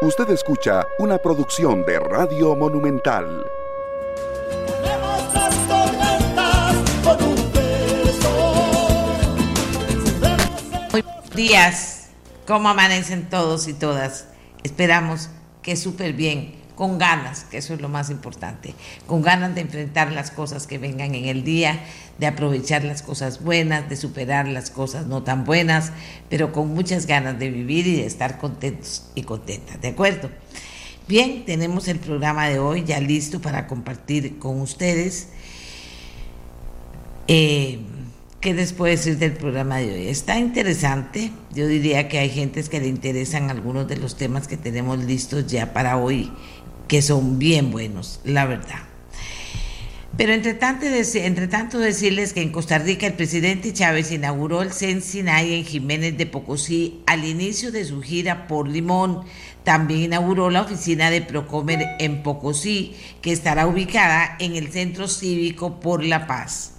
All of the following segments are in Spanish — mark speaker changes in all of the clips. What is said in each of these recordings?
Speaker 1: Usted escucha una producción de Radio Monumental.
Speaker 2: Buenos días, ¿cómo amanecen todos y todas? Esperamos que súper bien, con ganas, que eso es lo más importante, con ganas de enfrentar las cosas que vengan en el día, de aprovechar las cosas buenas, de superar las cosas no tan buenas, pero con muchas ganas de vivir y de estar contentos y contentas, ¿de acuerdo? Bien, tenemos el programa de hoy ya listo para compartir con ustedes. Eh, ¿Qué les puedo decir del programa de hoy? Está interesante. Yo diría que hay gentes que le interesan algunos de los temas que tenemos listos ya para hoy, que son bien buenos, la verdad. Pero entre tanto, entre decirles que en Costa Rica el presidente Chávez inauguró el Sensinay en Jiménez de Pocosí al inicio de su gira por Limón. También inauguró la oficina de Procomer en Pocosí, que estará ubicada en el Centro Cívico por la Paz.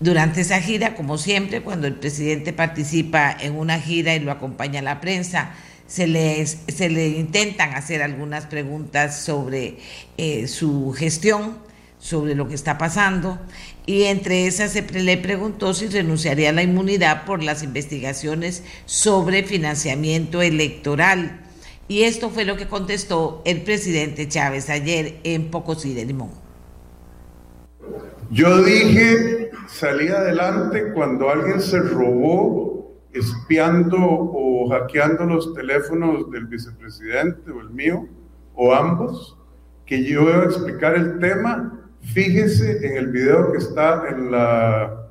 Speaker 2: Durante esa gira, como siempre, cuando el presidente participa en una gira y lo acompaña la prensa, se, les, se le intentan hacer algunas preguntas sobre eh, su gestión sobre lo que está pasando y entre esas se le preguntó si renunciaría a la inmunidad por las investigaciones sobre financiamiento electoral. Y esto fue lo que contestó el presidente Chávez ayer en Pocosí de Limón.
Speaker 3: Yo dije, salí adelante cuando alguien se robó espiando o hackeando los teléfonos del vicepresidente o el mío, o ambos, que yo iba a explicar el tema Fíjese en el video que está en, la,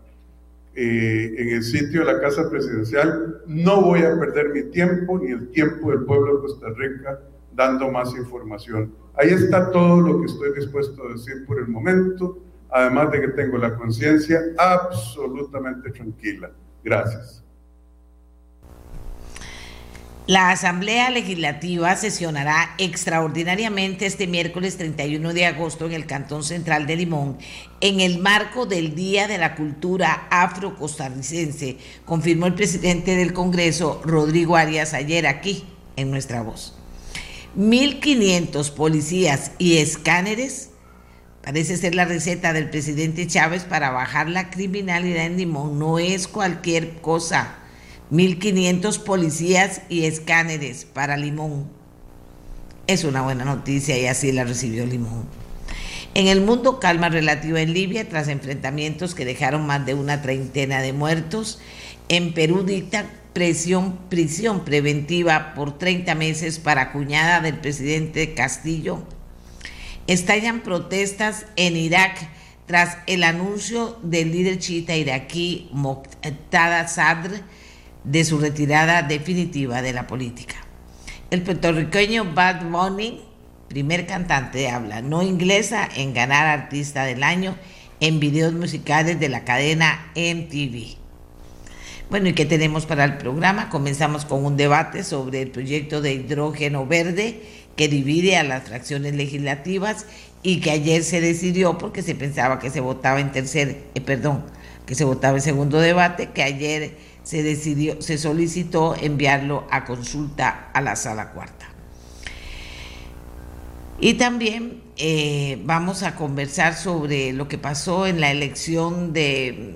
Speaker 3: eh, en el sitio de la Casa Presidencial. No voy a perder mi tiempo ni el tiempo del pueblo de Costa Rica dando más información. Ahí está todo lo que estoy dispuesto a decir por el momento, además de que tengo la conciencia absolutamente tranquila. Gracias.
Speaker 2: La Asamblea Legislativa sesionará extraordinariamente este miércoles 31 de agosto en el Cantón Central de Limón en el marco del Día de la Cultura Afro-Costarricense, confirmó el presidente del Congreso, Rodrigo Arias, ayer aquí en nuestra voz. 1.500 policías y escáneres parece ser la receta del presidente Chávez para bajar la criminalidad en Limón. No es cualquier cosa 1.500 policías y escáneres para Limón. Es una buena noticia y así la recibió Limón. En el mundo, calma relativa en Libia tras enfrentamientos que dejaron más de una treintena de muertos. En Perú dicta prisión preventiva por 30 meses para cuñada del presidente Castillo. Estallan protestas en Irak tras el anuncio del líder chiita iraquí Moqtada Sadr de su retirada definitiva de la política. El puertorriqueño Bad Bunny, primer cantante de habla no inglesa en ganar artista del año en videos musicales de la cadena MTV. Bueno, ¿y qué tenemos para el programa? Comenzamos con un debate sobre el proyecto de hidrógeno verde que divide a las fracciones legislativas y que ayer se decidió porque se pensaba que se votaba en tercer, eh, perdón, que se votaba en segundo debate, que ayer se decidió, se solicitó enviarlo a consulta a la sala cuarta. Y también eh, vamos a conversar sobre lo que pasó en la elección de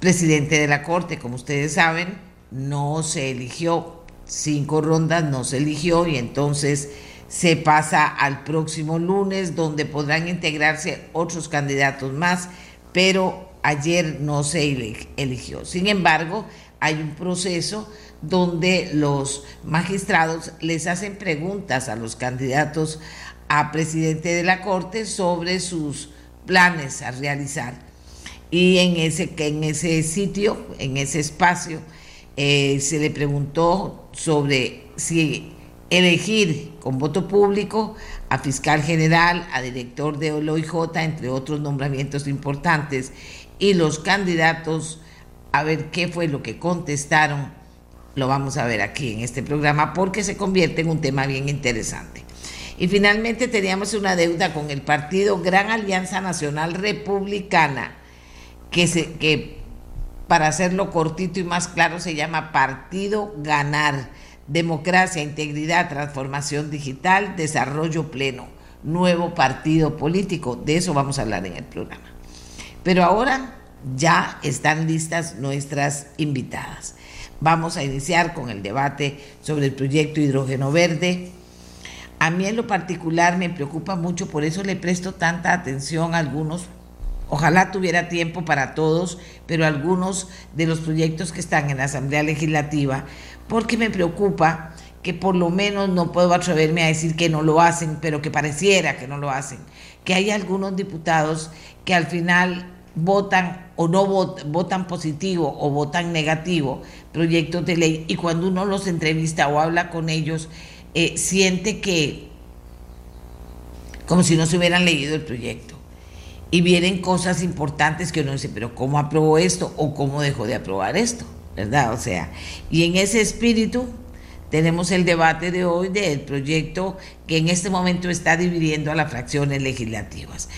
Speaker 2: presidente de la Corte. Como ustedes saben, no se eligió, cinco rondas no se eligió y entonces se pasa al próximo lunes donde podrán integrarse otros candidatos más, pero ayer no se eligió. Sin embargo, hay un proceso donde los magistrados les hacen preguntas a los candidatos a presidente de la Corte sobre sus planes a realizar. Y en ese, en ese sitio, en ese espacio, eh, se le preguntó sobre si elegir con voto público a fiscal general, a director de OIJ, entre otros nombramientos importantes, y los candidatos a ver qué fue lo que contestaron. Lo vamos a ver aquí en este programa porque se convierte en un tema bien interesante. Y finalmente teníamos una deuda con el partido Gran Alianza Nacional Republicana, que, se, que para hacerlo cortito y más claro se llama Partido Ganar, democracia, integridad, transformación digital, desarrollo pleno, nuevo partido político. De eso vamos a hablar en el programa. Pero ahora ya están listas nuestras invitadas. Vamos a iniciar con el debate sobre el proyecto hidrógeno verde. A mí en lo particular me preocupa mucho, por eso le presto tanta atención a algunos. Ojalá tuviera tiempo para todos, pero algunos de los proyectos que están en la Asamblea Legislativa, porque me preocupa que por lo menos no puedo atreverme a decir que no lo hacen, pero que pareciera que no lo hacen, que hay algunos diputados que al final votan o no votan, positivo o votan negativo proyectos de ley y cuando uno los entrevista o habla con ellos, eh, siente que como si no se hubieran leído el proyecto. Y vienen cosas importantes que uno dice, pero ¿cómo aprobó esto o cómo dejó de aprobar esto? ¿Verdad? O sea, y en ese espíritu tenemos el debate de hoy del proyecto que en este momento está dividiendo a las fracciones legislativas.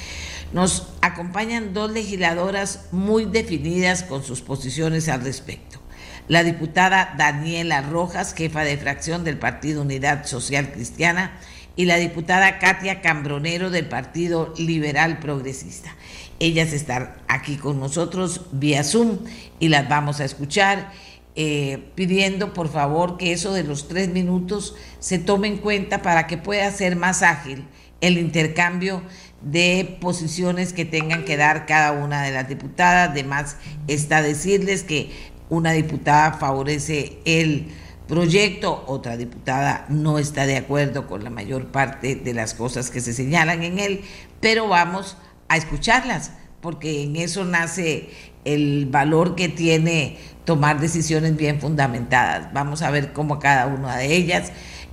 Speaker 2: Nos acompañan dos legisladoras muy definidas con sus posiciones al respecto. La diputada Daniela Rojas, jefa de fracción del Partido Unidad Social Cristiana, y la diputada Katia Cambronero del Partido Liberal Progresista. Ellas están aquí con nosotros vía Zoom y las vamos a escuchar. Eh, pidiendo por favor que eso de los tres minutos se tome en cuenta para que pueda ser más ágil el intercambio de posiciones que tengan que dar cada una de las diputadas. Además, está decirles que una diputada favorece el proyecto, otra diputada no está de acuerdo con la mayor parte de las cosas que se señalan en él, pero vamos a escucharlas, porque en eso nace el valor que tiene tomar decisiones bien fundamentadas. Vamos a ver cómo cada una de ellas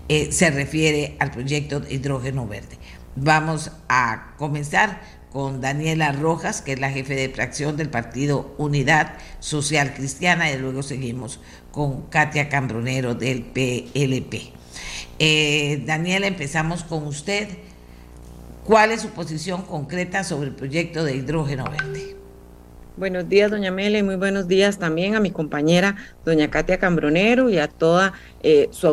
Speaker 2: eh, se refiere al proyecto de hidrógeno verde. Vamos a comenzar con Daniela Rojas, que es la jefe de fracción del Partido Unidad Social Cristiana, y luego seguimos con Katia Cambronero del PLP. Eh, Daniela, empezamos con usted. ¿Cuál es su posición concreta sobre el proyecto de hidrógeno verde?
Speaker 4: Buenos días, doña Mele, muy buenos días también a mi compañera, doña Katia Cambronero, y a toda eh, su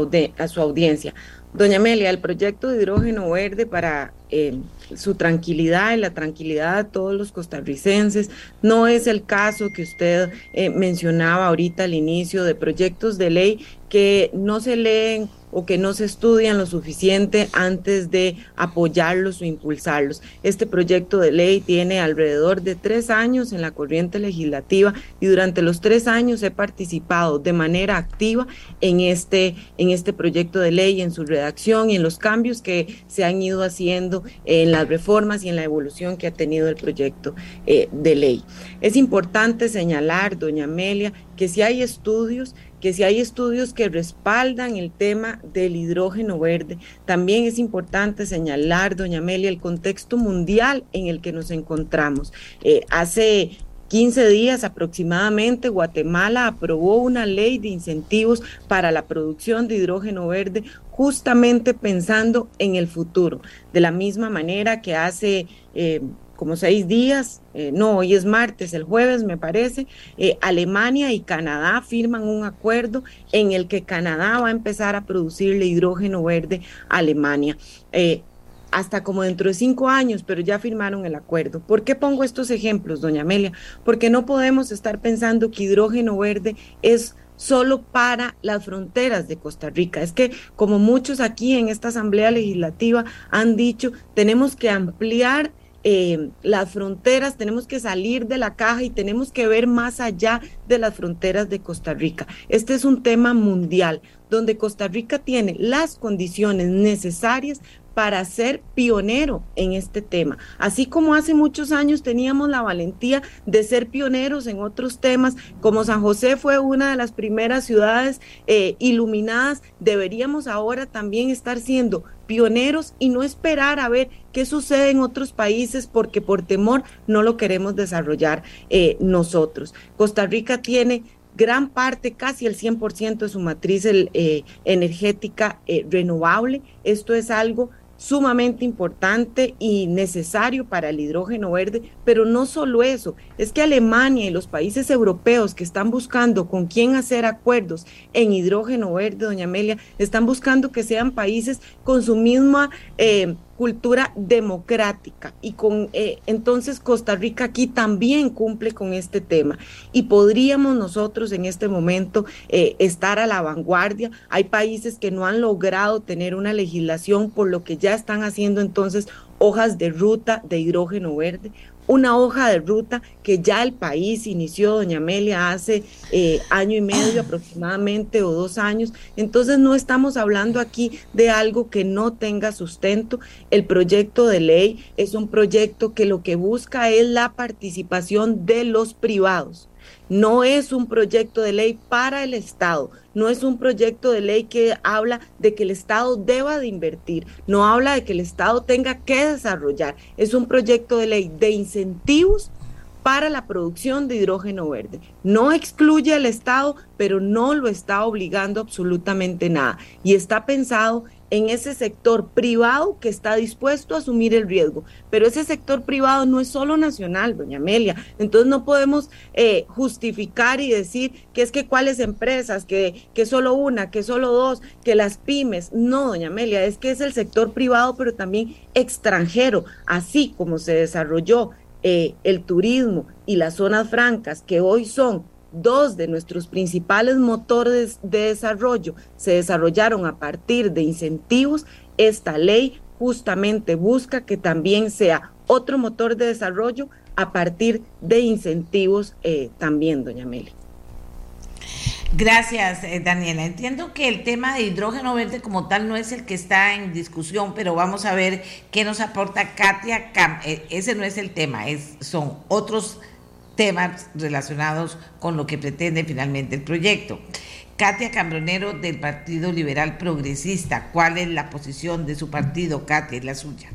Speaker 4: audiencia. Doña Amelia, el proyecto de hidrógeno verde para eh, su tranquilidad y la tranquilidad de todos los costarricenses no es el caso que usted eh, mencionaba ahorita al inicio de proyectos de ley que no se leen o que no se estudian lo suficiente antes de apoyarlos o impulsarlos. Este proyecto de ley tiene alrededor de tres años en la corriente legislativa y durante los tres años he participado de manera activa en este, en este proyecto de ley, en su redacción y en los cambios que se han ido haciendo en las reformas y en la evolución que ha tenido el proyecto eh, de ley. Es importante señalar, doña Amelia, que si hay estudios que si hay estudios que respaldan el tema del hidrógeno verde, también es importante señalar, doña Amelia, el contexto mundial en el que nos encontramos. Eh, hace 15 días aproximadamente, Guatemala aprobó una ley de incentivos para la producción de hidrógeno verde justamente pensando en el futuro. De la misma manera que hace... Eh, como seis días, eh, no, hoy es martes, el jueves me parece, eh, Alemania y Canadá firman un acuerdo en el que Canadá va a empezar a producirle hidrógeno verde a Alemania. Eh, hasta como dentro de cinco años, pero ya firmaron el acuerdo. ¿Por qué pongo estos ejemplos, doña Amelia? Porque no podemos estar pensando que hidrógeno verde es solo para las fronteras de Costa Rica. Es que, como muchos aquí en esta Asamblea Legislativa han dicho, tenemos que ampliar eh, las fronteras, tenemos que salir de la caja y tenemos que ver más allá de las fronteras de Costa Rica. Este es un tema mundial donde Costa Rica tiene las condiciones necesarias para ser pionero en este tema. Así como hace muchos años teníamos la valentía de ser pioneros en otros temas, como San José fue una de las primeras ciudades eh, iluminadas, deberíamos ahora también estar siendo pioneros y no esperar a ver qué sucede en otros países porque por temor no lo queremos desarrollar eh, nosotros. Costa Rica tiene gran parte, casi el 100% de su matriz eh, energética renovable. Esto es algo sumamente importante y necesario para el hidrógeno verde, pero no solo eso, es que Alemania y los países europeos que están buscando con quién hacer acuerdos en hidrógeno verde, doña Amelia, están buscando que sean países con su misma... Eh, cultura democrática. Y con eh, entonces Costa Rica aquí también cumple con este tema. Y podríamos nosotros en este momento eh, estar a la vanguardia. Hay países que no han logrado tener una legislación por lo que ya están haciendo entonces hojas de ruta de hidrógeno verde una hoja de ruta que ya el país inició, doña Amelia, hace eh, año y medio aproximadamente o dos años. Entonces no estamos hablando aquí de algo que no tenga sustento. El proyecto de ley es un proyecto que lo que busca es la participación de los privados. No es un proyecto de ley para el Estado, no es un proyecto de ley que habla de que el Estado deba de invertir, no habla de que el Estado tenga que desarrollar, es un proyecto de ley de incentivos para la producción de hidrógeno verde. No excluye al Estado, pero no lo está obligando absolutamente nada. Y está pensado en ese sector privado que está dispuesto a asumir el riesgo. Pero ese sector privado no es solo nacional, doña Amelia. Entonces no podemos eh, justificar y decir que es que cuáles empresas, que, que solo una, que solo dos, que las pymes. No, doña Amelia, es que es el sector privado, pero también extranjero, así como se desarrolló eh, el turismo y las zonas francas, que hoy son dos de nuestros principales motores de desarrollo se desarrollaron a partir de incentivos, esta ley justamente busca que también sea otro motor de desarrollo a partir de incentivos eh, también, doña Meli.
Speaker 2: Gracias, eh, Daniela. Entiendo que el tema de hidrógeno verde como tal no es el que está en discusión, pero vamos a ver qué nos aporta Katia. Eh, ese no es el tema, es, son otros temas relacionados con lo que pretende finalmente el proyecto. Katia Cambronero del Partido Liberal Progresista, ¿cuál es la posición de su partido? Katia, es la suya.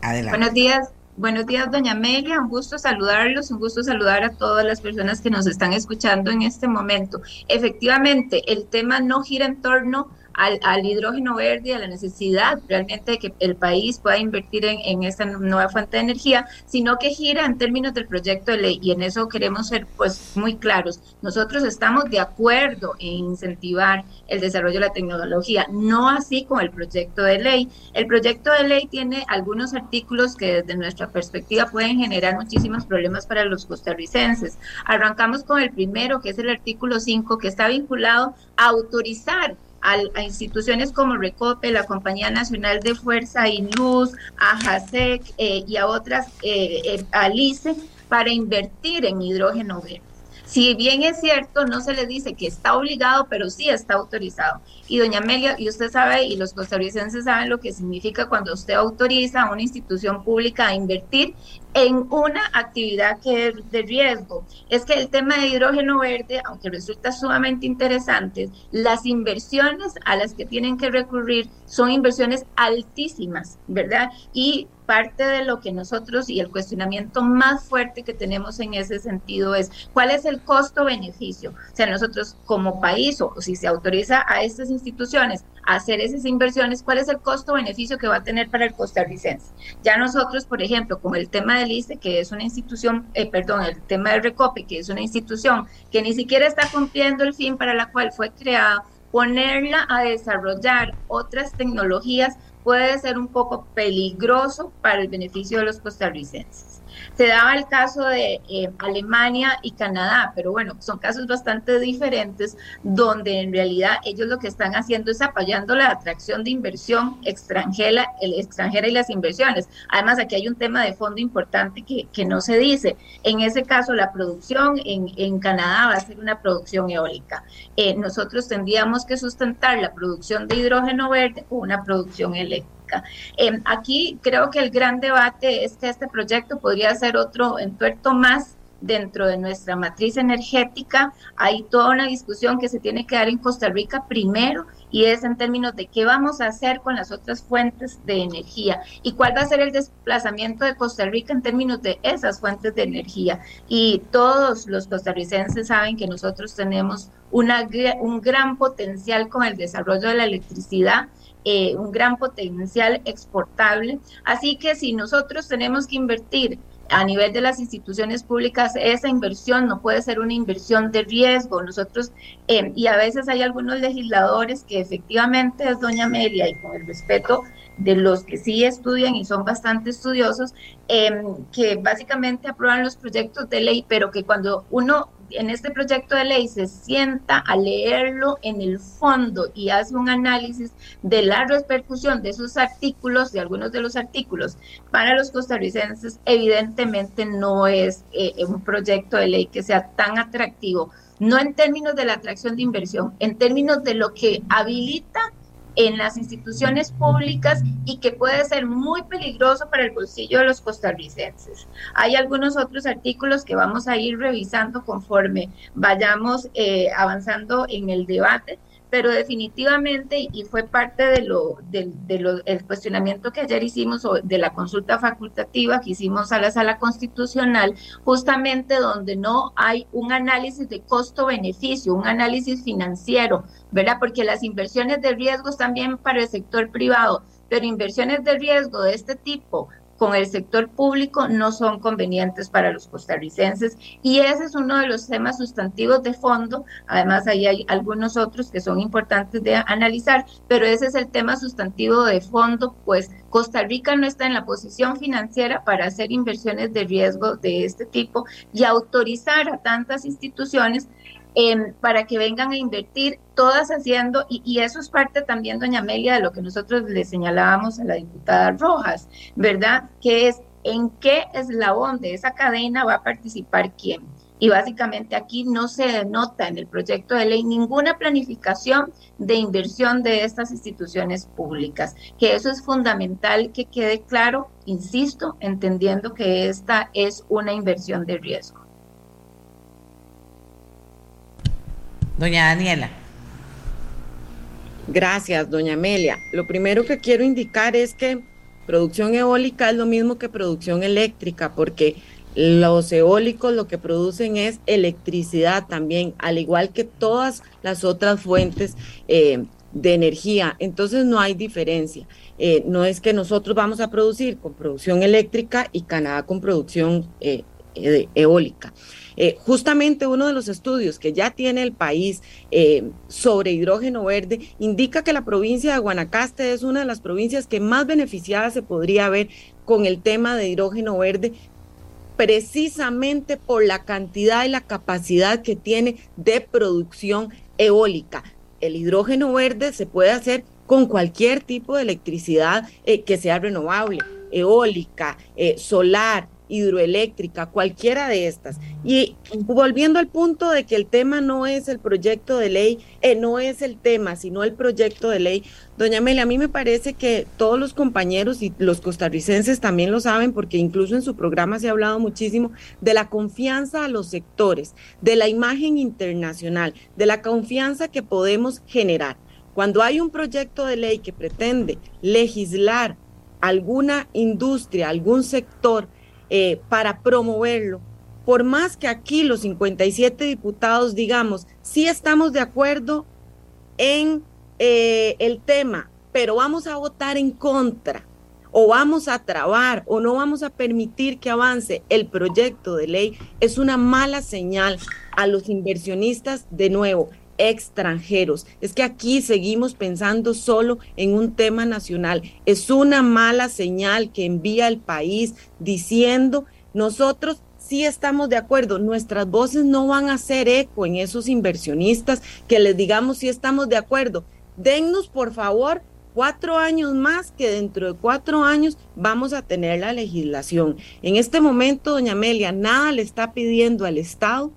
Speaker 5: Adelante. Buenos días, buenos días, doña Amelia. Un gusto saludarlos, un gusto saludar a todas las personas que nos están escuchando en este momento. Efectivamente, el tema no gira en torno al, hidrógeno verde, a la necesidad realmente de que el país pueda invertir en, en, esta nueva fuente de energía, sino que gira en términos del proyecto de ley y en eso queremos ser pues muy claros. Nosotros estamos de acuerdo en incentivar el desarrollo de la tecnología, no así con el proyecto de ley. El proyecto de ley tiene algunos artículos que desde nuestra perspectiva pueden generar muchísimos problemas para los costarricenses. Arrancamos con el primero, que es el artículo 5, que está vinculado a autorizar a, instituciones como Recope, la Compañía Nacional de Fuerza y Luz, a eh, y a otras, eh, eh, a LICE, para invertir en hidrógeno verde. Si bien es cierto, no se le dice que está obligado, pero sí está autorizado. Y doña Amelia, y usted sabe, y los costarricenses saben lo que significa cuando usted autoriza a una institución pública a invertir en una actividad que es de riesgo. Es que el tema de hidrógeno verde, aunque resulta sumamente interesante, las inversiones a las que tienen que recurrir son inversiones altísimas, ¿verdad? Y parte de lo que nosotros y el cuestionamiento más fuerte que tenemos en ese sentido es cuál es el costo-beneficio. O sea, nosotros como país o si se autoriza a estas instituciones a hacer esas inversiones, cuál es el costo-beneficio que va a tener para el costarricense. Ya nosotros, por ejemplo, con el tema del ICE, que es una institución, eh, perdón, el tema del RECOPE, que es una institución que ni siquiera está cumpliendo el fin para la cual fue creada, ponerla a desarrollar otras tecnologías puede ser un poco peligroso para el beneficio de los costarricenses. Se daba el caso de eh, Alemania y Canadá, pero bueno, son casos bastante diferentes donde en realidad ellos lo que están haciendo es apoyando la atracción de inversión extranjera, el extranjera y las inversiones. Además, aquí hay un tema de fondo importante que, que no se dice. En ese caso, la producción en, en Canadá va a ser una producción eólica. Eh, nosotros tendríamos que sustentar la producción de hidrógeno verde con una producción eléctrica. Aquí creo que el gran debate es que este proyecto podría ser otro entuerto más dentro de nuestra matriz energética. Hay toda una discusión que se tiene que dar en Costa Rica primero y es en términos de qué vamos a hacer con las otras fuentes de energía y cuál va a ser el desplazamiento de Costa Rica en términos de esas fuentes de energía. Y todos los costarricenses saben que nosotros tenemos un gran potencial con el desarrollo de la electricidad. Eh, un gran potencial exportable. Así que si nosotros tenemos que invertir a nivel de las instituciones públicas, esa inversión no puede ser una inversión de riesgo. Nosotros, eh, y a veces hay algunos legisladores que efectivamente es doña Amelia, y con el respeto de los que sí estudian y son bastante estudiosos, eh, que básicamente aprueban los proyectos de ley, pero que cuando uno en este proyecto de ley se sienta a leerlo en el fondo y hace un análisis de la repercusión de esos artículos, de algunos de los artículos, para los costarricenses, evidentemente no es eh, un proyecto de ley que sea tan atractivo, no en términos de la atracción de inversión, en términos de lo que habilita en las instituciones públicas y que puede ser muy peligroso para el bolsillo de los costarricenses. Hay algunos otros artículos que vamos a ir revisando conforme vayamos eh, avanzando en el debate, pero definitivamente, y fue parte de lo, del el cuestionamiento que ayer hicimos de la consulta facultativa que hicimos a la sala constitucional, justamente donde no hay un análisis de costo-beneficio, un análisis financiero, ¿verdad? Porque las inversiones de riesgo están bien para el sector privado, pero inversiones de riesgo de este tipo con el sector público no son convenientes para los costarricenses y ese es uno de los temas sustantivos de fondo. Además, ahí hay algunos otros que son importantes de analizar, pero ese es el tema sustantivo de fondo, pues Costa Rica no está en la posición financiera para hacer inversiones de riesgo de este tipo y autorizar a tantas instituciones para que vengan a invertir, todas haciendo, y, eso es parte también, doña Amelia, de lo que nosotros le señalábamos a la diputada Rojas, ¿verdad? Que es en qué eslabón de esa cadena va a participar quién. Y básicamente aquí no se denota en el proyecto de ley ninguna planificación de inversión de estas instituciones públicas, que eso es fundamental que quede claro, insisto, entendiendo que esta es una inversión de riesgo.
Speaker 2: Doña Daniela.
Speaker 4: Gracias, doña Amelia. Lo primero que quiero indicar es que producción eólica es lo mismo que producción eléctrica, porque los eólicos lo que producen es electricidad también, al igual que todas las otras fuentes eh, de energía. Entonces no hay diferencia. Eh, no es que nosotros vamos a producir con producción eléctrica y Canadá con producción eh, eólica. Eh, justamente uno de los estudios que ya tiene el país eh, sobre hidrógeno verde indica que la provincia de Guanacaste es una de las provincias que más beneficiadas se podría ver con el tema de hidrógeno verde precisamente por la cantidad y la capacidad que tiene de producción eólica. El hidrógeno verde se puede hacer con cualquier tipo de electricidad eh, que sea renovable, eólica, solar, hidroeléctrica, cualquiera de estas. Y volviendo al punto de que el tema no es el proyecto de ley, eh, no es el tema, sino el proyecto de ley, doña Amelia, a mí me parece que todos los compañeros y los costarricenses también lo saben, porque incluso en su programa se ha hablado muchísimo de la confianza a los sectores, de la imagen internacional, de la confianza que podemos generar. Cuando hay un proyecto de ley que pretende legislar alguna industria, algún sector, eh, para promoverlo. Por más que aquí los 57 diputados digamos, sí estamos de acuerdo en eh, el tema, pero vamos a votar en contra o vamos a trabar o no vamos a permitir que avance el proyecto de ley, es una mala señal a los inversionistas de nuevo extranjeros. Es que aquí seguimos pensando solo en un tema nacional. Es una mala señal que envía el país diciendo nosotros sí estamos de acuerdo, nuestras voces no van a hacer eco en esos inversionistas que les digamos si estamos de acuerdo. Dennos por favor cuatro años más que dentro de cuatro años vamos a tener la legislación. En este momento, doña Amelia, nada le está pidiendo al Estado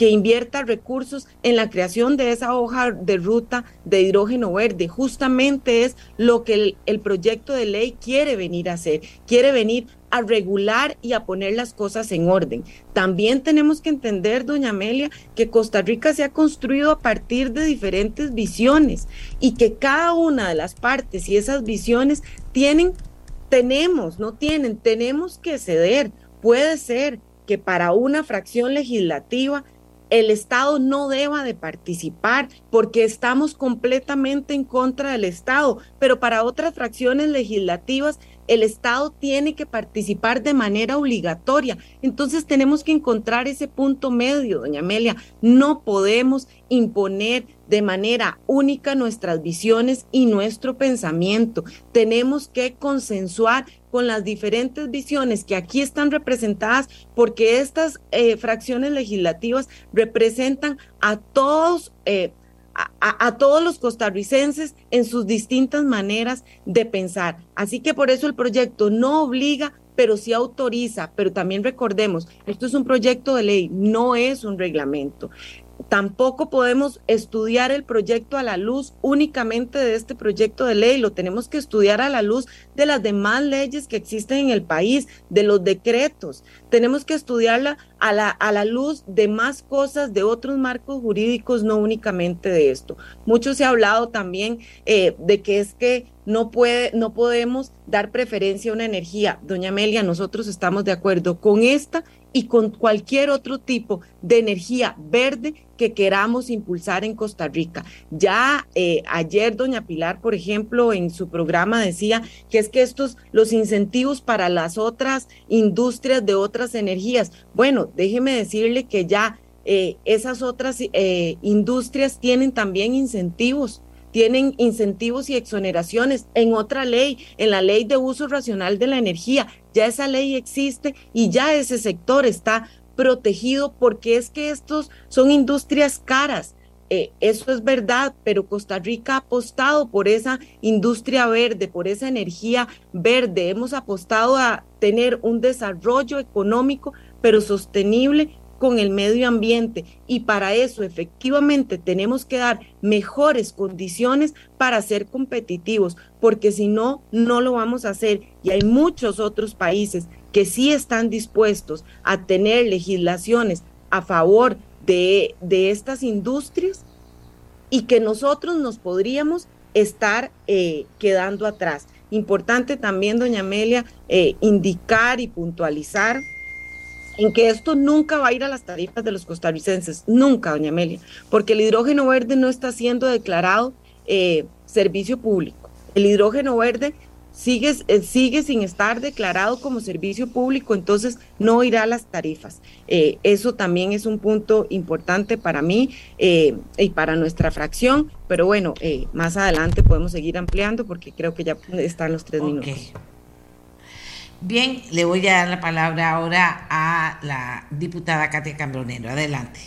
Speaker 4: que invierta recursos en la creación de esa hoja de ruta de hidrógeno verde. Justamente es lo que el, proyecto de ley quiere venir a hacer. Quiere venir a regular y a poner las cosas en orden. También tenemos que entender, doña Amelia, que Costa Rica se ha construido a partir de diferentes visiones y que cada una de las partes y esas visiones tienen, tenemos, no tienen, tenemos que ceder. Puede ser que para una fracción legislativa el Estado no deba de participar porque estamos completamente en contra del Estado, pero para otras fracciones legislativas el Estado tiene que participar de manera obligatoria. Entonces tenemos que encontrar ese punto medio, doña Amelia. No podemos imponer de manera única nuestras visiones y nuestro pensamiento. Tenemos que consensuar con las diferentes visiones que aquí están representadas, porque estas eh, fracciones legislativas representan a todos. Eh, a, todos los costarricenses en sus distintas maneras de pensar. Así que por eso el proyecto no obliga, pero sí autoriza. Pero también recordemos, esto es un proyecto de ley, no es un reglamento. Tampoco podemos estudiar el proyecto a la luz únicamente de este proyecto de ley, lo tenemos que estudiar a la luz de las demás leyes que existen en el país, de los decretos. Tenemos que estudiarla a la, a la luz de más cosas, de otros marcos jurídicos, no únicamente de esto. Mucho se ha hablado también eh, de que es que no, puede, no podemos dar preferencia a una energía. Doña Amelia, nosotros estamos de acuerdo con esta y con cualquier otro tipo de energía verde que queramos impulsar en Costa Rica. Ya eh, ayer doña Pilar, por ejemplo, en su programa decía que es que estos, los incentivos para las otras industrias de otras energías, bueno, déjeme decirle que ya eh, esas otras eh, industrias tienen también incentivos tienen incentivos y exoneraciones en otra ley, en la ley de uso racional de la energía. Ya esa ley existe y ya ese sector está protegido porque es que estos son industrias caras. Eh, eso es verdad, pero Costa Rica ha apostado por esa industria verde, por esa energía verde. Hemos apostado a tener un desarrollo económico, pero sostenible con el medio ambiente y para eso efectivamente tenemos que dar mejores condiciones para ser competitivos, porque si no, no lo vamos a hacer. Y hay muchos otros países que sí están dispuestos a tener legislaciones a favor de, de estas industrias y que nosotros nos podríamos estar eh, quedando atrás. Importante también, doña Amelia, eh, indicar y puntualizar en que esto nunca va a ir a las tarifas de los costarricenses, nunca, doña Amelia, porque el hidrógeno verde no está siendo declarado eh, servicio público. El hidrógeno verde sigue, eh, sigue sin estar declarado como servicio público, entonces no irá a las tarifas. Eh, eso también es un punto importante para mí y para nuestra fracción, pero bueno, más adelante podemos seguir ampliando porque creo que ya están los tres minutos.
Speaker 2: Bien, le voy a dar la palabra ahora a la diputada Katia Cambronero. Adelante.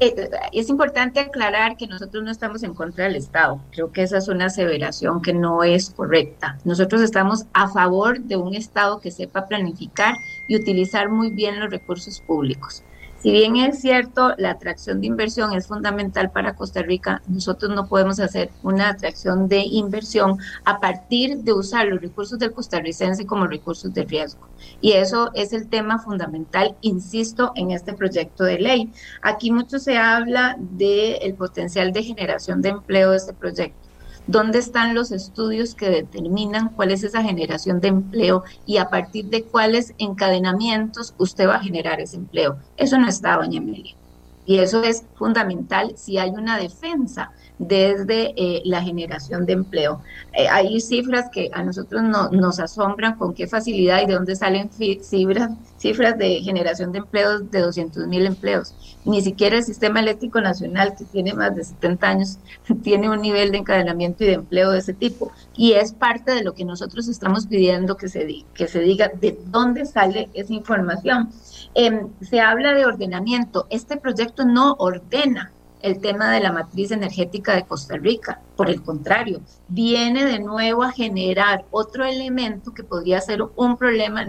Speaker 5: Eh, es importante aclarar que nosotros no estamos en contra del Estado. Creo que esa es una aseveración que no es correcta. Nosotros estamos a favor de un Estado que sepa planificar y utilizar muy bien los recursos públicos. Si bien es cierto, la atracción de inversión es fundamental para Costa Rica, nosotros no podemos hacer una atracción de inversión a partir de usar los recursos del costarricense como recursos de riesgo. Y eso es el tema fundamental, insisto, en este proyecto de ley. Aquí mucho se habla del potencial de generación de empleo de este proyecto dónde están los estudios que determinan cuál es esa generación de empleo y a partir de cuáles encadenamientos usted va a generar ese empleo. Eso no está, doña Emilia. Y eso es fundamental si hay una defensa desde eh, la generación de empleo. Eh, hay cifras que a nosotros no, nos asombran con qué facilidad y de dónde salen cifras, cifras de generación de empleos de 200 mil empleos. Ni siquiera el Sistema Eléctrico Nacional, que tiene más de 70 años, tiene un nivel de encadenamiento y de empleo de ese tipo. Y es parte de lo que nosotros estamos pidiendo que se, diga, de dónde sale esa información. Em, se habla de ordenamiento. Este proyecto no ordena el tema de la matriz energética de Costa Rica. Por el contrario, viene de nuevo a generar otro elemento que podría ser un problema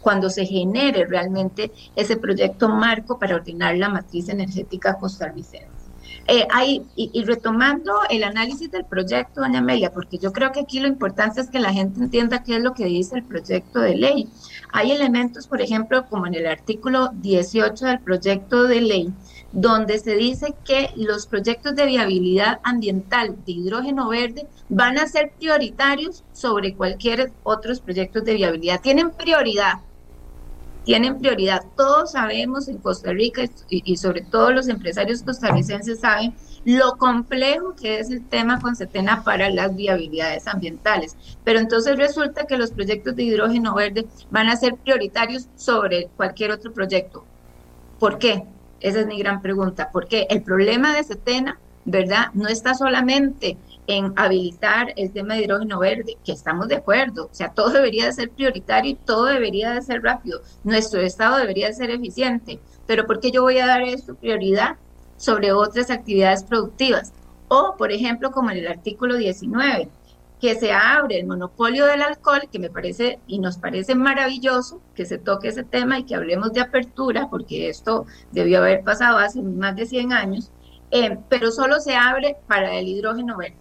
Speaker 5: cuando se genere realmente ese proyecto marco para ordenar la matriz energética costarricense. Eh, y, retomando el análisis del proyecto, doña Amelia, porque yo creo que aquí lo importante es que la gente entienda qué es lo que dice el proyecto de ley. Hay elementos, por ejemplo, como en el artículo 18 del proyecto de ley, donde se dice que los proyectos de viabilidad ambiental de hidrógeno verde van a ser prioritarios sobre cualquier otros proyectos de viabilidad. Tienen prioridad tienen prioridad. Todos sabemos en Costa Rica y, sobre todo los empresarios costarricenses saben lo complejo que es el tema con Setena para las viabilidades ambientales. Pero entonces resulta que los proyectos de hidrógeno verde van a ser prioritarios sobre cualquier otro proyecto. ¿Por qué? Esa es mi gran pregunta. Porque el problema de Setena, ¿verdad? No está solamente en habilitar el tema de hidrógeno verde, que estamos de acuerdo, o sea, todo debería de ser prioritario y todo debería de ser rápido, nuestro Estado debería de ser eficiente, pero ¿por qué yo voy a dar esto prioridad sobre otras actividades productivas? O, por ejemplo, como en el artículo 19, que se abre el monopolio del alcohol, que me parece y nos parece maravilloso que se toque ese tema y que hablemos de apertura, porque esto debió haber pasado hace más de 100 años, eh, pero solo se abre para el hidrógeno verde.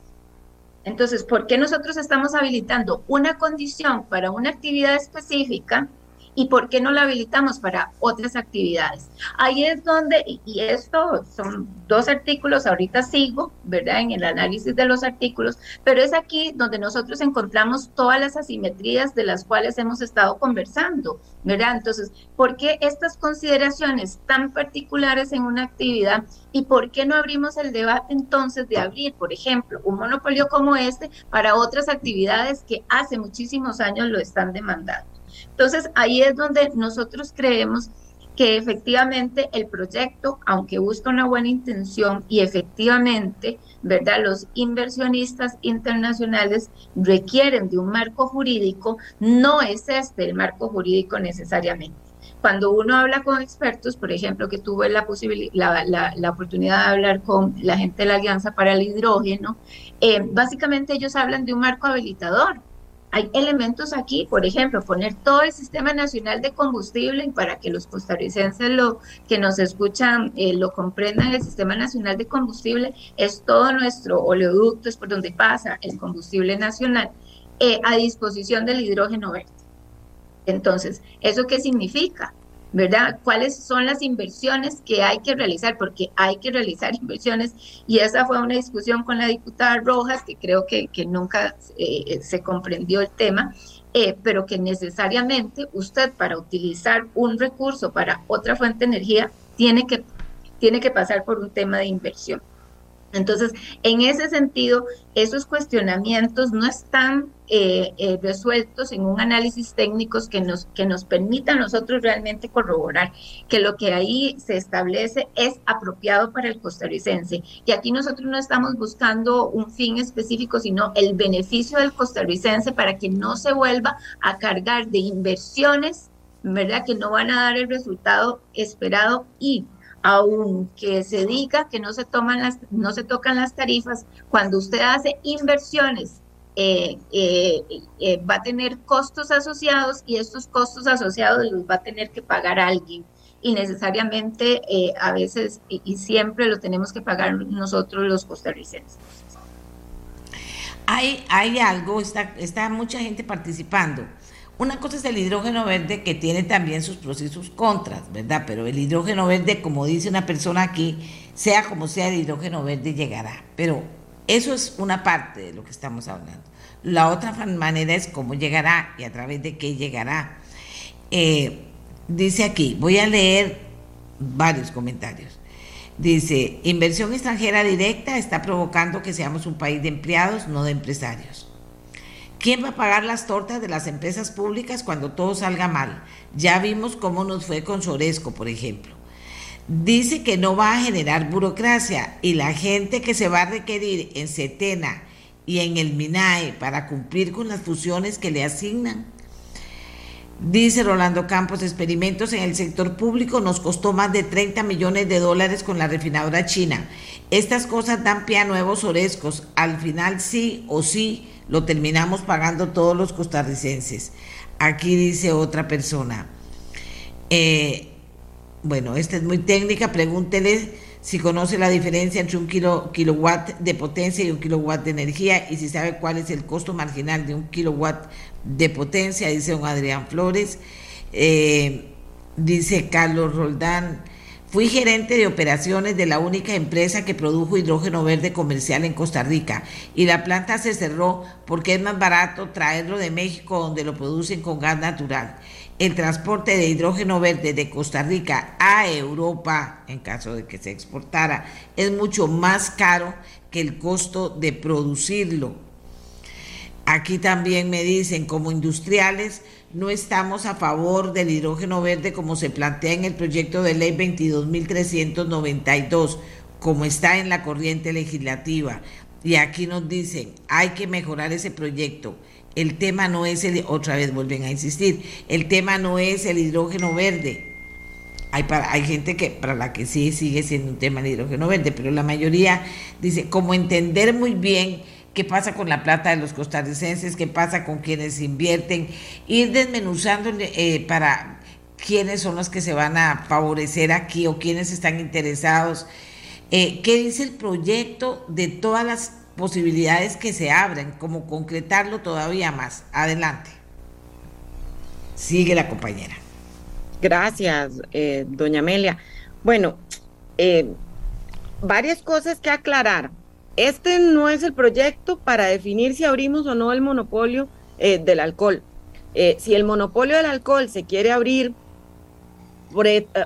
Speaker 5: Entonces, ¿por qué nosotros estamos habilitando una condición para una actividad específica y por qué no la habilitamos para otras actividades. Ahí es donde, y esto son dos artículos, ahorita sigo, ¿verdad? En el análisis de los artículos, pero es aquí donde nosotros encontramos todas las asimetrías de las cuales hemos estado conversando, ¿verdad? Entonces, ¿por qué estas consideraciones tan particulares en una actividad y por qué no abrimos el debate entonces de abrir, por ejemplo, un monopolio como este para otras actividades que hace muchísimos años lo están demandando? Entonces, ahí es donde nosotros creemos que efectivamente el proyecto, aunque busca una buena intención y efectivamente, ¿verdad? Los inversionistas internacionales requieren de un marco jurídico, no es este el marco jurídico necesariamente. Cuando uno habla con expertos, por ejemplo, que tuve la, la, la, oportunidad de hablar con la gente de la Alianza para el Hidrógeno, eh, básicamente ellos hablan de un marco habilitador, hay elementos aquí, por ejemplo, poner todo el sistema nacional de combustible para que los costarricenses lo que nos escuchan eh, lo comprendan, el sistema nacional de combustible es todo nuestro oleoducto, es por donde pasa el combustible nacional, eh, a disposición del hidrógeno verde. Entonces, ¿eso qué significa? ¿Verdad? ¿Cuáles son las inversiones que hay que realizar? Porque hay que realizar inversiones y esa fue una discusión con la diputada Rojas, que creo que, nunca eh, se comprendió el tema, eh, pero que necesariamente usted para utilizar un recurso para otra fuente de energía tiene que, tiene que pasar por un tema de inversión. Entonces, en ese sentido, esos cuestionamientos no están eh, eh, resueltos en un análisis técnico que nos, que nos permita a nosotros realmente corroborar que lo que ahí se establece es apropiado para el costarricense. Y aquí nosotros no estamos buscando un fin específico, sino el beneficio del costarricense para que no se vuelva a cargar de inversiones, ¿verdad? Que no van a dar el resultado esperado y aunque se diga que no se toman las, no se tocan las tarifas, cuando usted hace inversiones, eh, eh, eh, va a tener costos asociados y estos costos asociados los va a tener que pagar alguien y necesariamente a veces y, siempre lo tenemos que pagar nosotros los costarricenses.
Speaker 2: Hay, hay algo, está, está mucha gente participando. Una cosa es el hidrógeno verde que tiene también sus pros y sus contras, ¿verdad? Pero el hidrógeno verde, como dice una persona aquí, sea como sea, el hidrógeno verde llegará. Pero eso es una parte de lo que estamos hablando. La otra manera es cómo llegará y a través de qué llegará. Eh, dice aquí, voy a leer varios comentarios. Dice, inversión extranjera directa está provocando que seamos un país de empleados, no de empresarios. ¿Quién va a pagar las tortas de las empresas públicas cuando todo salga mal? Ya vimos cómo nos fue con Soresco, por ejemplo. Dice que no va a generar burocracia y la gente que se va a requerir en Setena y en el MINAE para cumplir con las fusiones que le asignan. Dice Rolando Campos, experimentos en el sector público nos costó más de 30 millones de dólares con la refinadora china. Estas cosas dan pie a nuevos orescos. Al final sí o sí lo terminamos pagando todos los costarricenses. Aquí dice otra persona. Eh, bueno, esta es muy técnica, pregúntele si conoce la diferencia entre un kilo, kilowatt de potencia y un kilowatt de energía y si sabe cuál es el costo marginal de un kilowatt de potencia, dice don Adrián Flores. Eh, dice Carlos Roldán, fui gerente de operaciones de la única empresa que produjo hidrógeno verde comercial en Costa Rica y la planta se cerró porque es más barato traerlo de México donde lo producen con gas natural el transporte de hidrógeno verde de Costa Rica a Europa, en caso de que se exportara, es mucho más caro que el costo de producirlo. Aquí también me dicen, como industriales, no estamos a favor del hidrógeno verde como se plantea en el proyecto de ley 22.392, como está en la corriente legislativa. Y aquí nos dicen, hay que mejorar ese proyecto el tema no es el, otra vez vuelven a insistir, el tema no es el hidrógeno verde. Hay, para, hay gente que para la que sí sigue siendo un tema el hidrógeno verde, pero la mayoría dice, como entender muy bien qué pasa con la plata de los costarricenses, qué pasa con quienes invierten, ir desmenuzando eh, para quiénes son los que se van a favorecer aquí o quiénes están interesados. Eh, ¿Qué dice el proyecto de todas las posibilidades que se abren, como concretarlo todavía más. Adelante. Sigue la compañera.
Speaker 4: Gracias, eh, doña Amelia. Bueno, eh, varias cosas que aclarar. Este no es el proyecto para definir si abrimos o no el monopolio eh, del alcohol. si el monopolio del alcohol se quiere abrir,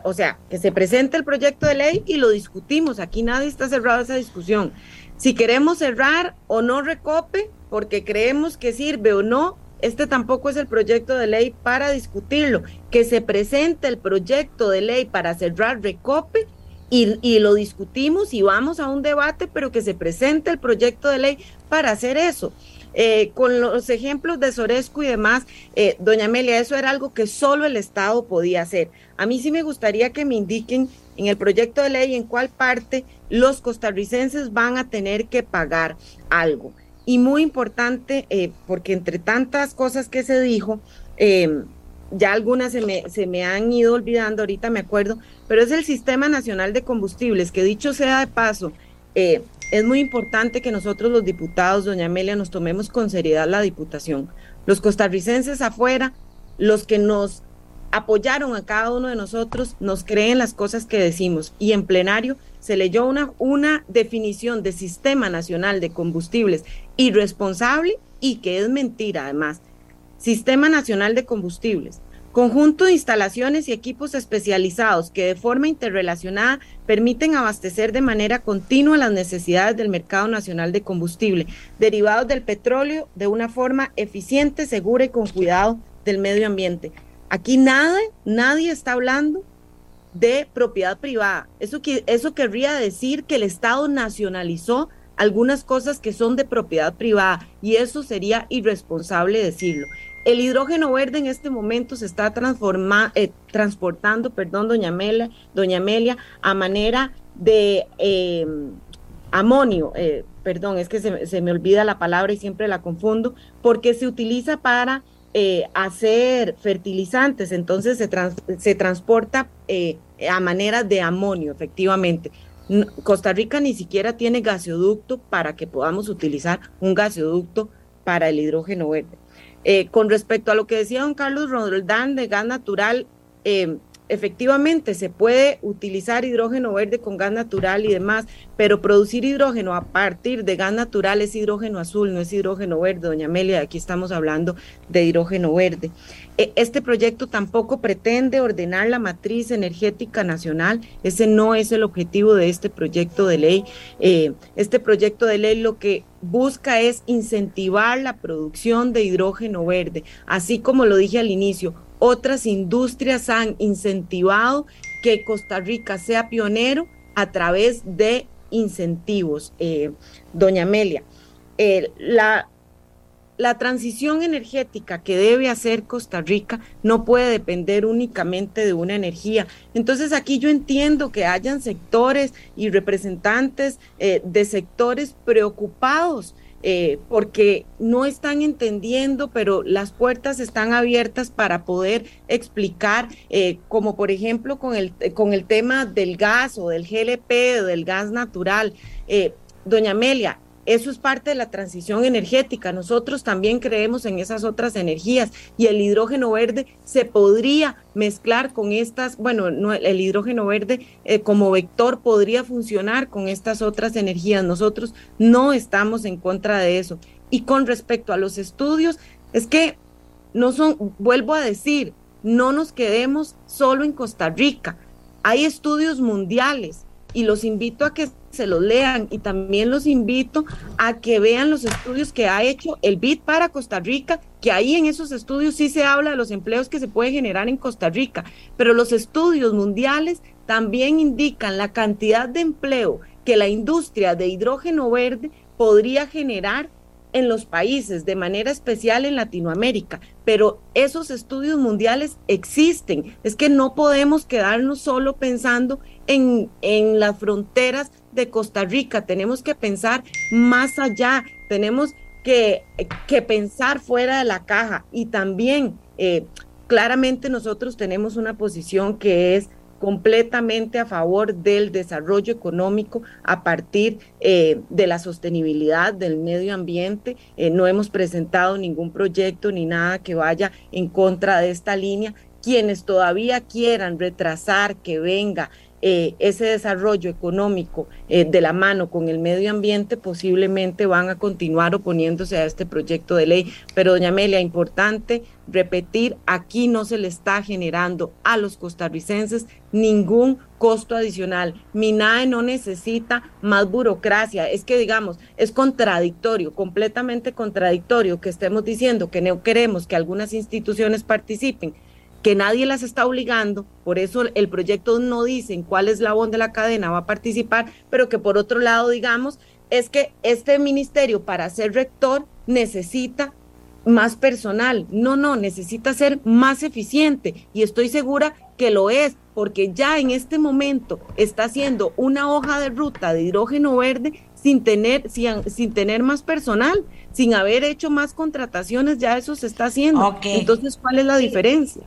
Speaker 4: o sea, que se presente el proyecto de ley y lo discutimos. Aquí nadie está cerrado a esa discusión. Si queremos cerrar o no recope, porque creemos que sirve o no, este tampoco es el proyecto de ley para discutirlo. Que se presente el proyecto de ley para cerrar recope y, lo discutimos y vamos a un debate, pero que se presente el proyecto de ley para hacer eso. Eh, con los ejemplos de Sorescu y demás, eh, doña Amelia, eso era algo que solo el Estado podía hacer. A mí sí me gustaría que me indiquen en el proyecto de ley en cuál parte los costarricenses van a tener que pagar algo. Y muy importante, eh, porque entre tantas cosas que se dijo, em, ya algunas se me, se me han ido olvidando, ahorita me acuerdo, pero es el Sistema Nacional de Combustibles, que dicho sea de paso, eh, es muy importante que nosotros los diputados, doña Amelia, nos tomemos con seriedad la diputación. Los costarricenses afuera, los que nos apoyaron a cada uno de nosotros, nos creen las cosas que decimos y en plenario se leyó una, una definición de Sistema Nacional de Combustibles irresponsable y que es mentira además. Sistema Nacional de Combustibles, conjunto de instalaciones y equipos especializados que de forma interrelacionada permiten abastecer de manera continua las necesidades del mercado nacional de combustible derivados del petróleo de una forma eficiente, segura y con cuidado del medio ambiente. Aquí nada, nadie está hablando de propiedad privada. Eso, eso querría decir que el Estado nacionalizó algunas cosas que son de propiedad privada y eso sería irresponsable decirlo. El hidrógeno verde en este momento se está eh, transportando, perdón, doña Amelia, doña Amelia a manera de em, amonio, eh, perdón, es que se, se me olvida la palabra y siempre la confundo, porque se utiliza para eh, hacer fertilizantes, entonces se, se transporta eh, a manera de amonio, efectivamente. Costa Rica ni siquiera tiene gasoducto para que podamos utilizar un gasoducto para el hidrógeno verde. Eh, con respecto a lo que decía don Carlos Roldán de gas natural, efectivamente se puede utilizar hidrógeno verde con gas natural y demás, pero producir hidrógeno a partir de gas natural es hidrógeno azul, no es hidrógeno verde, doña Amelia, aquí estamos hablando de hidrógeno verde. E, este proyecto tampoco pretende ordenar la matriz energética nacional, ese no es el objetivo de este proyecto de ley. Eh, este proyecto de ley lo que busca es incentivar la producción de hidrógeno verde, así como lo dije al inicio, otras industrias han incentivado que Costa Rica sea pionero a través de incentivos. Eh, doña Amelia, eh, la, transición energética que debe hacer Costa Rica no puede depender únicamente de una energía. Entonces aquí yo entiendo que hayan sectores y representantes eh, de sectores preocupados eh, porque no están entendiendo, pero las puertas están abiertas para poder explicar, eh, como por ejemplo con el, con el tema del gas o del GLP o del gas natural. doña Amelia, eso es parte de la transición energética. Nosotros también creemos en esas otras energías y el hidrógeno verde se podría mezclar con estas, bueno, no, el hidrógeno verde eh, como vector podría funcionar con estas otras energías. Nosotros no estamos en contra de eso. Y con respecto a los estudios, es que no son, vuelvo a decir, no nos quedemos solo en Costa Rica. Hay estudios mundiales y los invito a que se los lean. Y también los invito a que vean los estudios que ha hecho el BID para Costa Rica, que ahí en esos estudios sí se habla de los empleos que se pueden generar en Costa Rica, pero los estudios mundiales también indican la cantidad de empleo que la industria de hidrógeno verde podría generar en los países, de manera especial en Latinoamérica, pero esos estudios mundiales existen. Es que no podemos quedarnos solo pensando en, en las fronteras de Costa Rica, tenemos que pensar más allá, tenemos que, que pensar fuera de la caja y también eh, claramente nosotros tenemos una posición que es completamente a favor del desarrollo económico a partir eh, de la sostenibilidad del medio ambiente. Eh, no hemos presentado ningún proyecto ni nada que vaya en contra de esta línea. Quienes todavía quieran retrasar que venga eh, ese desarrollo económico eh, de la mano con el medio ambiente, posiblemente van a continuar oponiéndose a este proyecto de ley. Pero, doña Amelia, importante repetir, aquí no se le está generando a los costarricenses ningún costo adicional. MINAE no necesita más burocracia. Es que, digamos, es contradictorio, completamente contradictorio que estemos diciendo que no queremos que algunas instituciones participen que nadie las está obligando, por eso el proyecto no dice en cuál eslabón de la cadena va a participar, pero que por otro lado, digamos, es que este ministerio para ser rector necesita más personal. No, no, necesita ser más eficiente y estoy segura que lo es, porque ya en este momento está haciendo una hoja de ruta de hidrógeno verde sin tener, sin, sin tener más personal, sin haber hecho más contrataciones, ya eso se está haciendo. Entonces, ¿cuál es la diferencia?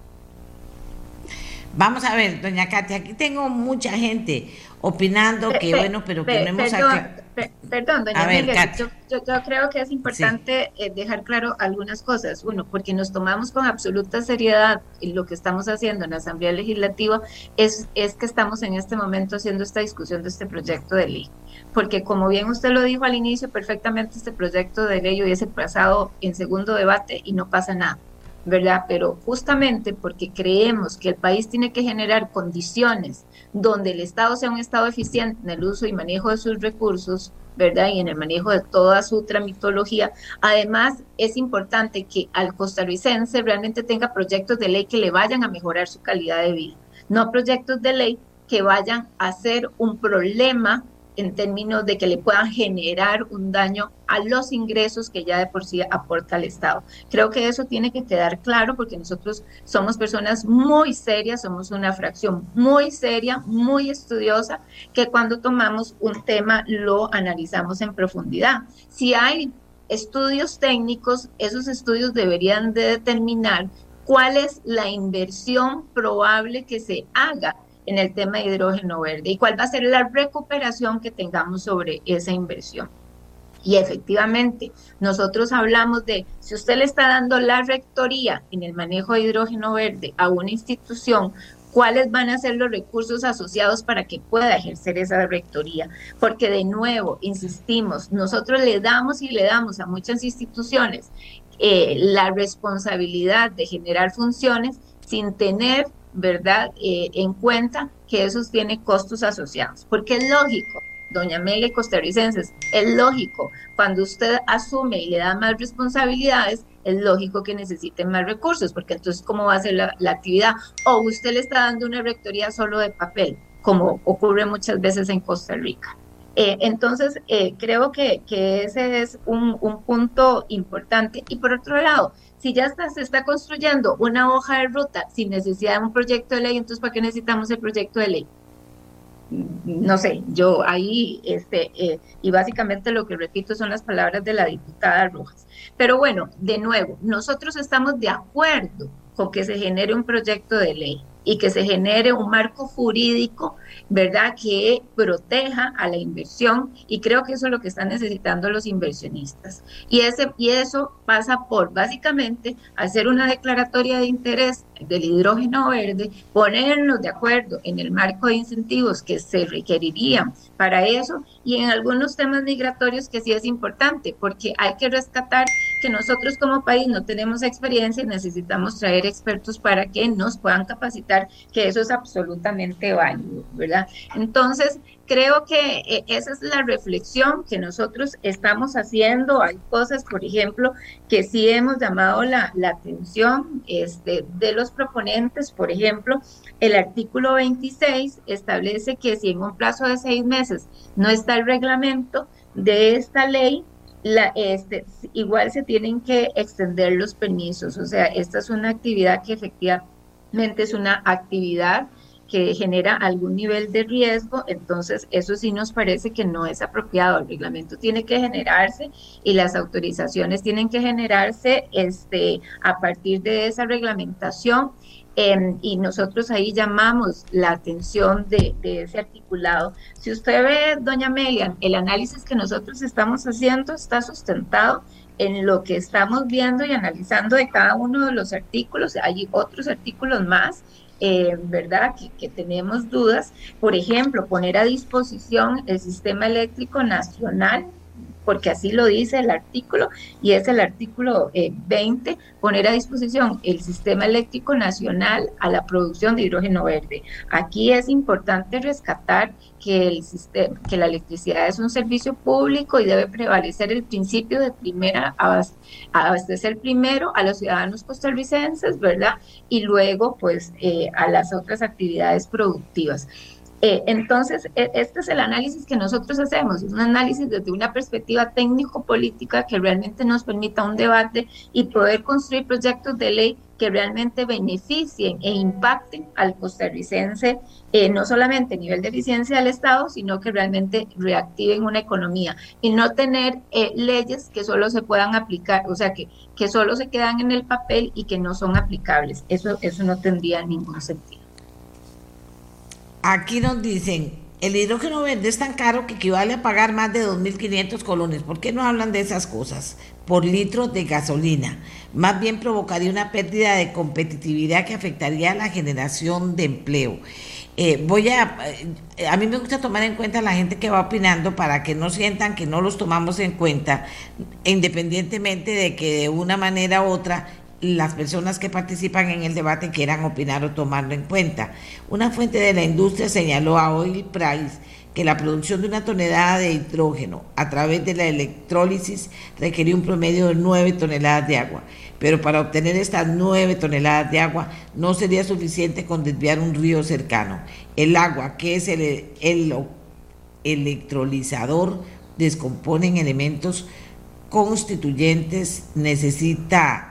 Speaker 2: Vamos a ver, doña Katia, aquí tengo mucha gente opinando que bueno, pero que no hemos
Speaker 5: perdón, perdón, doña Miguel, yo, yo, creo que es importante eh, dejar claro algunas cosas. Uno, porque nos tomamos con absoluta seriedad lo que estamos haciendo en la Asamblea Legislativa, es, es que estamos en este momento haciendo esta discusión de este proyecto de ley. Porque como bien usted lo dijo al inicio, perfectamente este proyecto de ley hubiese pasado en segundo debate y no pasa nada. ¿Verdad? Pero justamente porque creemos que el país tiene que generar condiciones donde el Estado sea un Estado eficiente en el uso y manejo de sus recursos, ¿verdad? Y en el manejo de toda su tramitología. Además, es importante que al costarricense realmente tenga proyectos de ley que le vayan a mejorar su calidad de vida, no proyectos de ley que vayan a ser un problema en términos de que le puedan generar un daño a los ingresos que ya de por sí aporta el Estado. Creo que eso tiene que quedar claro porque nosotros somos personas muy serias, somos una fracción muy seria, muy estudiosa, que cuando tomamos un tema lo analizamos en profundidad. Si hay estudios técnicos, esos estudios deberían de determinar cuál es la inversión probable que se haga en el tema de hidrógeno verde y cuál va a ser la recuperación que tengamos sobre esa inversión. Y efectivamente, nosotros hablamos de, si usted le está dando la rectoría en el manejo de hidrógeno verde a una institución, cuáles van a ser los recursos asociados para que pueda ejercer esa rectoría. Porque de nuevo, insistimos, nosotros le damos y le damos a muchas instituciones eh, la responsabilidad de generar funciones sin tener ¿verdad?, eh, en cuenta que eso tiene costos asociados, porque es lógico, doña Mele costarricenses, es lógico, cuando usted asume y le da más responsabilidades, es lógico que necesite más recursos, porque entonces, ¿cómo va a ser la, la actividad? O usted le está dando una rectoría solo de papel, como ocurre muchas veces en Costa Rica. Eh, entonces, eh, creo que, ese es un, punto importante. Y por otro lado, si ya se está construyendo una hoja de ruta sin necesidad de un proyecto de ley, entonces ¿para qué necesitamos el proyecto de ley? no sé, yo ahí, este, eh, y básicamente lo que repito son las palabras de la diputada Rojas. Pero bueno, de nuevo, nosotros estamos de acuerdo con que se genere un proyecto de ley y que se genere un marco jurídico, ¿verdad?, que proteja a la inversión y creo que eso es lo que están necesitando los inversionistas. Y, ese, y eso pasa por básicamente hacer una declaratoria de interés del hidrógeno verde, ponernos de acuerdo en el marco de incentivos que se requerirían para eso y en algunos temas migratorios que sí es importante, porque hay que rescatar que nosotros como país no tenemos experiencia y necesitamos traer expertos para que nos puedan capacitar, que eso es absolutamente válido, ¿verdad? Entonces, creo que eh, esa es la reflexión que nosotros estamos haciendo. Hay cosas, por ejemplo, que sí hemos llamado la, atención este, de los proponentes. Por ejemplo, el artículo 26 establece que si en un plazo de seis meses no está el reglamento de esta ley, la, este, igual se tienen que extender los permisos. O sea, esta es una actividad que efectivamente es una actividad que genera algún nivel de riesgo, entonces eso sí nos parece que no es apropiado. El reglamento tiene que generarse y las autorizaciones tienen que generarse este, a partir de esa reglamentación. Em, y nosotros ahí llamamos la atención de, de, ese articulado. Si usted ve, doña Amelia, el análisis que nosotros estamos haciendo está sustentado en lo que estamos viendo y analizando de cada uno de los artículos. Hay otros artículos más eh, ¿verdad? Que, que, tenemos dudas. Por ejemplo, poner a disposición el sistema eléctrico nacional porque así lo dice el artículo, y es el artículo 20, eh, poner a disposición el sistema eléctrico nacional a la producción de hidrógeno verde. Aquí es importante rescatar que, el sistema, que la electricidad es un servicio público y debe prevalecer el principio de primera abastecer primero a los ciudadanos costarricenses, ¿verdad? Y luego, pues, eh, a las otras actividades productivas. Eh, entonces, e, este es el análisis que nosotros hacemos, es un análisis desde una perspectiva técnico-política que realmente nos permita un debate y poder construir proyectos de ley que realmente beneficien e impacten al costarricense, eh, no solamente a nivel de eficiencia del Estado, sino que realmente reactiven una economía y no tener eh, leyes que solo se puedan aplicar, o sea, que, que solo se quedan en el papel y que no son aplicables. Eso, eso no tendría ningún sentido.
Speaker 2: Aquí nos dicen, el hidrógeno verde es tan caro que equivale a pagar más de 2.500 colones. ¿Por qué no hablan de esas cosas? Por litro de gasolina. Más bien provocaría una pérdida de competitividad que afectaría a la generación de empleo. Eh, voy a, eh, a mí me gusta tomar en cuenta a la gente que va opinando para que no sientan que no los tomamos en cuenta, independientemente de que de una manera u otra las personas que participan en el debate quieran opinar o tomarlo en cuenta. Una fuente de la industria señaló a Oil Price que la producción de una tonelada de hidrógeno a través de la electrólisis requería un promedio de 9 toneladas de agua, pero para obtener estas 9 toneladas de agua no sería suficiente con desviar un río cercano. El agua, que es el, el electrolizador, descompone en elementos constituyentes, necesita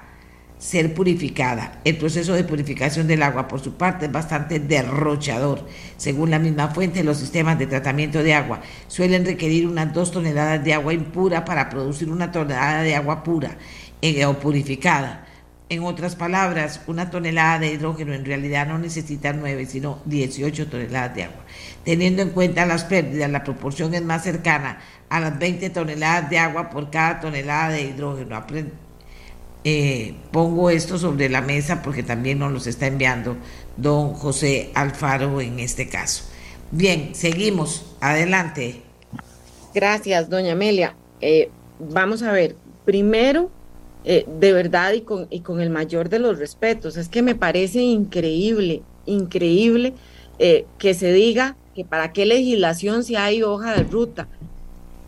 Speaker 2: ser purificada. El proceso de purificación del agua, por su parte, es bastante derrochador. Según la misma fuente, los sistemas de tratamiento de agua suelen requerir unas dos toneladas de agua impura para producir una tonelada de agua pura eh, o purificada. En otras palabras, una tonelada de hidrógeno en realidad no necesita 9, sino 18 toneladas de agua. Teniendo en cuenta las pérdidas, la proporción es más cercana a las 20 toneladas de agua por cada tonelada de hidrógeno eh, pongo esto sobre la mesa porque también nos los está enviando don José Alfaro en este caso. Bien, seguimos. Adelante.
Speaker 4: Gracias, doña Amelia. Eh, vamos a ver, primero, eh, de verdad y con, y con el mayor de los respetos, es que me parece increíble, increíble que se diga que para qué legislación si hay hoja de ruta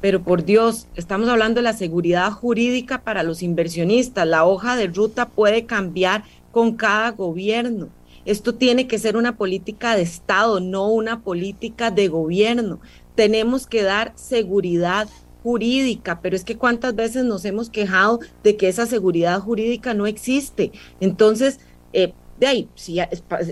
Speaker 4: pero por Dios, estamos hablando de la seguridad jurídica para los inversionistas. La hoja de ruta puede cambiar con cada gobierno. Esto tiene que ser una política de Estado, no una política de gobierno. tenemos que dar seguridad jurídica, pero es que cuántas veces nos hemos quejado de que esa seguridad jurídica no existe. Entonces, eh, de ahí, si,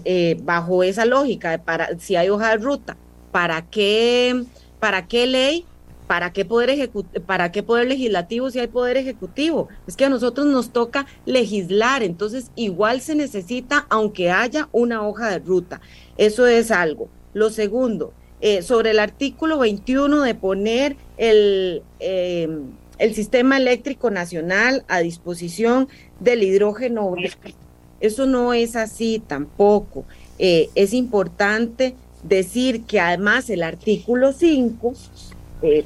Speaker 4: eh, bajo esa lógica, para, si hay hoja de ruta, ¿para qué, para qué ley? ¿Para qué, poder ¿Para qué poder legislativo si hay poder ejecutivo? Es que a nosotros nos toca legislar, entonces igual se necesita aunque haya una hoja de ruta. Eso es algo. Lo segundo, eh, sobre el artículo 21 de poner el, em, el sistema eléctrico nacional a disposición del hidrógeno Eso no es así tampoco. Eh, es importante decir que además el artículo 5, eh,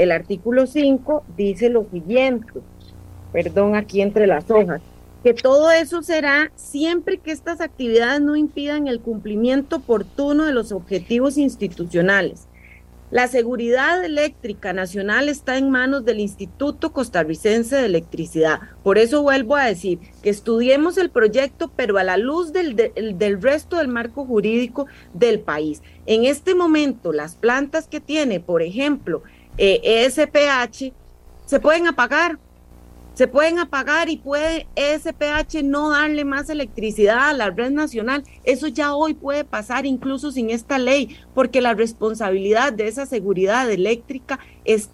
Speaker 4: el artículo 5 dice lo siguiente, perdón, aquí entre las hojas, que todo eso será siempre que estas actividades no impidan el cumplimiento oportuno de los objetivos institucionales. La seguridad eléctrica nacional está en manos del Instituto Costarricense de Electricidad. Por eso vuelvo a decir que estudiemos el proyecto, pero a la luz del, del, resto del marco jurídico del país. En este momento, las plantas que tiene, por ejemplo, ESPH, se pueden apagar se pueden apagar y puede SPH no darle más electricidad a la red nacional. Eso ya hoy puede pasar incluso sin esta ley, porque la responsabilidad de esa seguridad eléctrica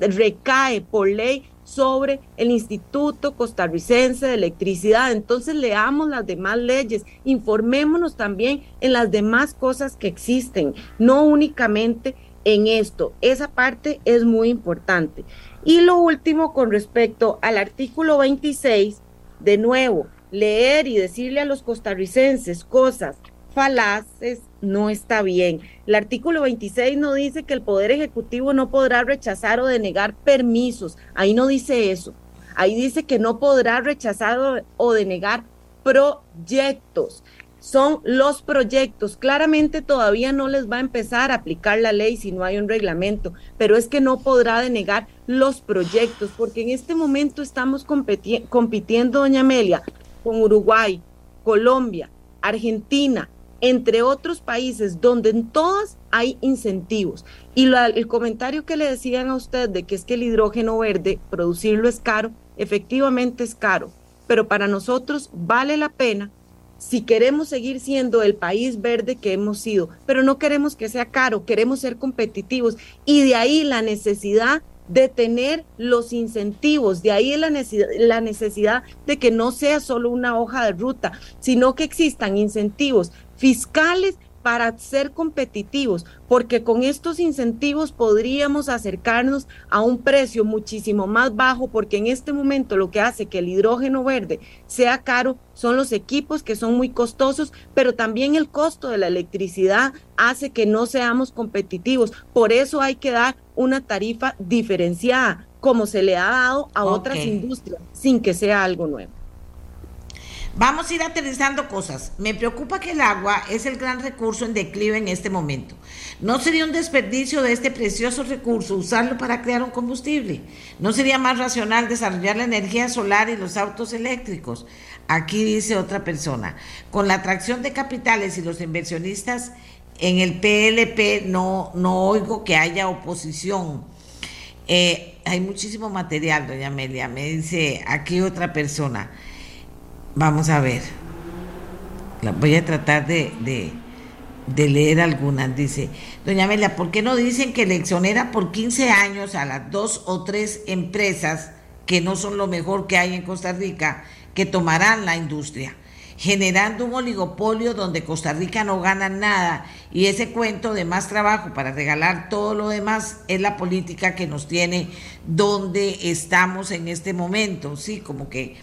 Speaker 4: recae por ley sobre el Instituto Costarricense de Electricidad. Entonces leamos las demás leyes, informémonos también en las demás cosas que existen, no únicamente en esto. Esa parte es muy importante. Y lo último con respecto al artículo 26, de nuevo, leer y decirle a los costarricenses cosas falaces no está bien. El artículo 26 no dice que el Poder Ejecutivo no podrá rechazar o denegar permisos. Ahí no dice eso. Ahí dice que no podrá rechazar o denegar proyectos son los proyectos. Claramente todavía no les va a empezar a aplicar la ley si no hay un reglamento, pero es que no podrá denegar los proyectos, porque en este momento estamos compitiendo, doña Amelia, con Uruguay, Colombia, Argentina, entre otros países donde en todas hay incentivos. Y el comentario que le decían a usted de que es que el hidrógeno verde, producirlo es caro, efectivamente es caro, pero para nosotros vale la pena si queremos seguir siendo el país verde que hemos sido, pero no queremos que sea caro, queremos ser competitivos. Y de ahí la necesidad de tener los incentivos, de ahí la necesidad, la necesidad de que no sea solo una hoja de ruta, sino que existan incentivos fiscales para ser competitivos, porque con estos incentivos podríamos acercarnos a un precio muchísimo más bajo, porque en este momento lo que hace que el hidrógeno verde sea caro son los equipos que son muy costosos, pero también el costo de la electricidad hace que no seamos competitivos. Por eso hay que dar una tarifa diferenciada, como se le ha dado a otras industrias, sin que sea algo nuevo.
Speaker 2: Vamos a ir aterrizando cosas. Me preocupa que el agua es el gran recurso en declive en este momento. ¿No sería un desperdicio de este precioso recurso usarlo para crear un combustible? ¿No sería más racional desarrollar la energía solar y los autos eléctricos? Aquí dice otra persona, con la atracción de capitales y los inversionistas en el PLP no, no oigo que haya oposición. Eh, hay muchísimo material, doña Amelia. Me dice aquí otra persona. Vamos a ver. voy a tratar de, de, leer algunas. Dice, doña Amelia, ¿por qué no dicen que le exonera por 15 años a las dos o tres empresas que no son lo mejor que hay en Costa Rica, que tomarán la industria? generando un oligopolio donde Costa Rica no gana nada y ese cuento de más trabajo para regalar todo lo demás es la política que nos tiene donde estamos en este momento, sí, como que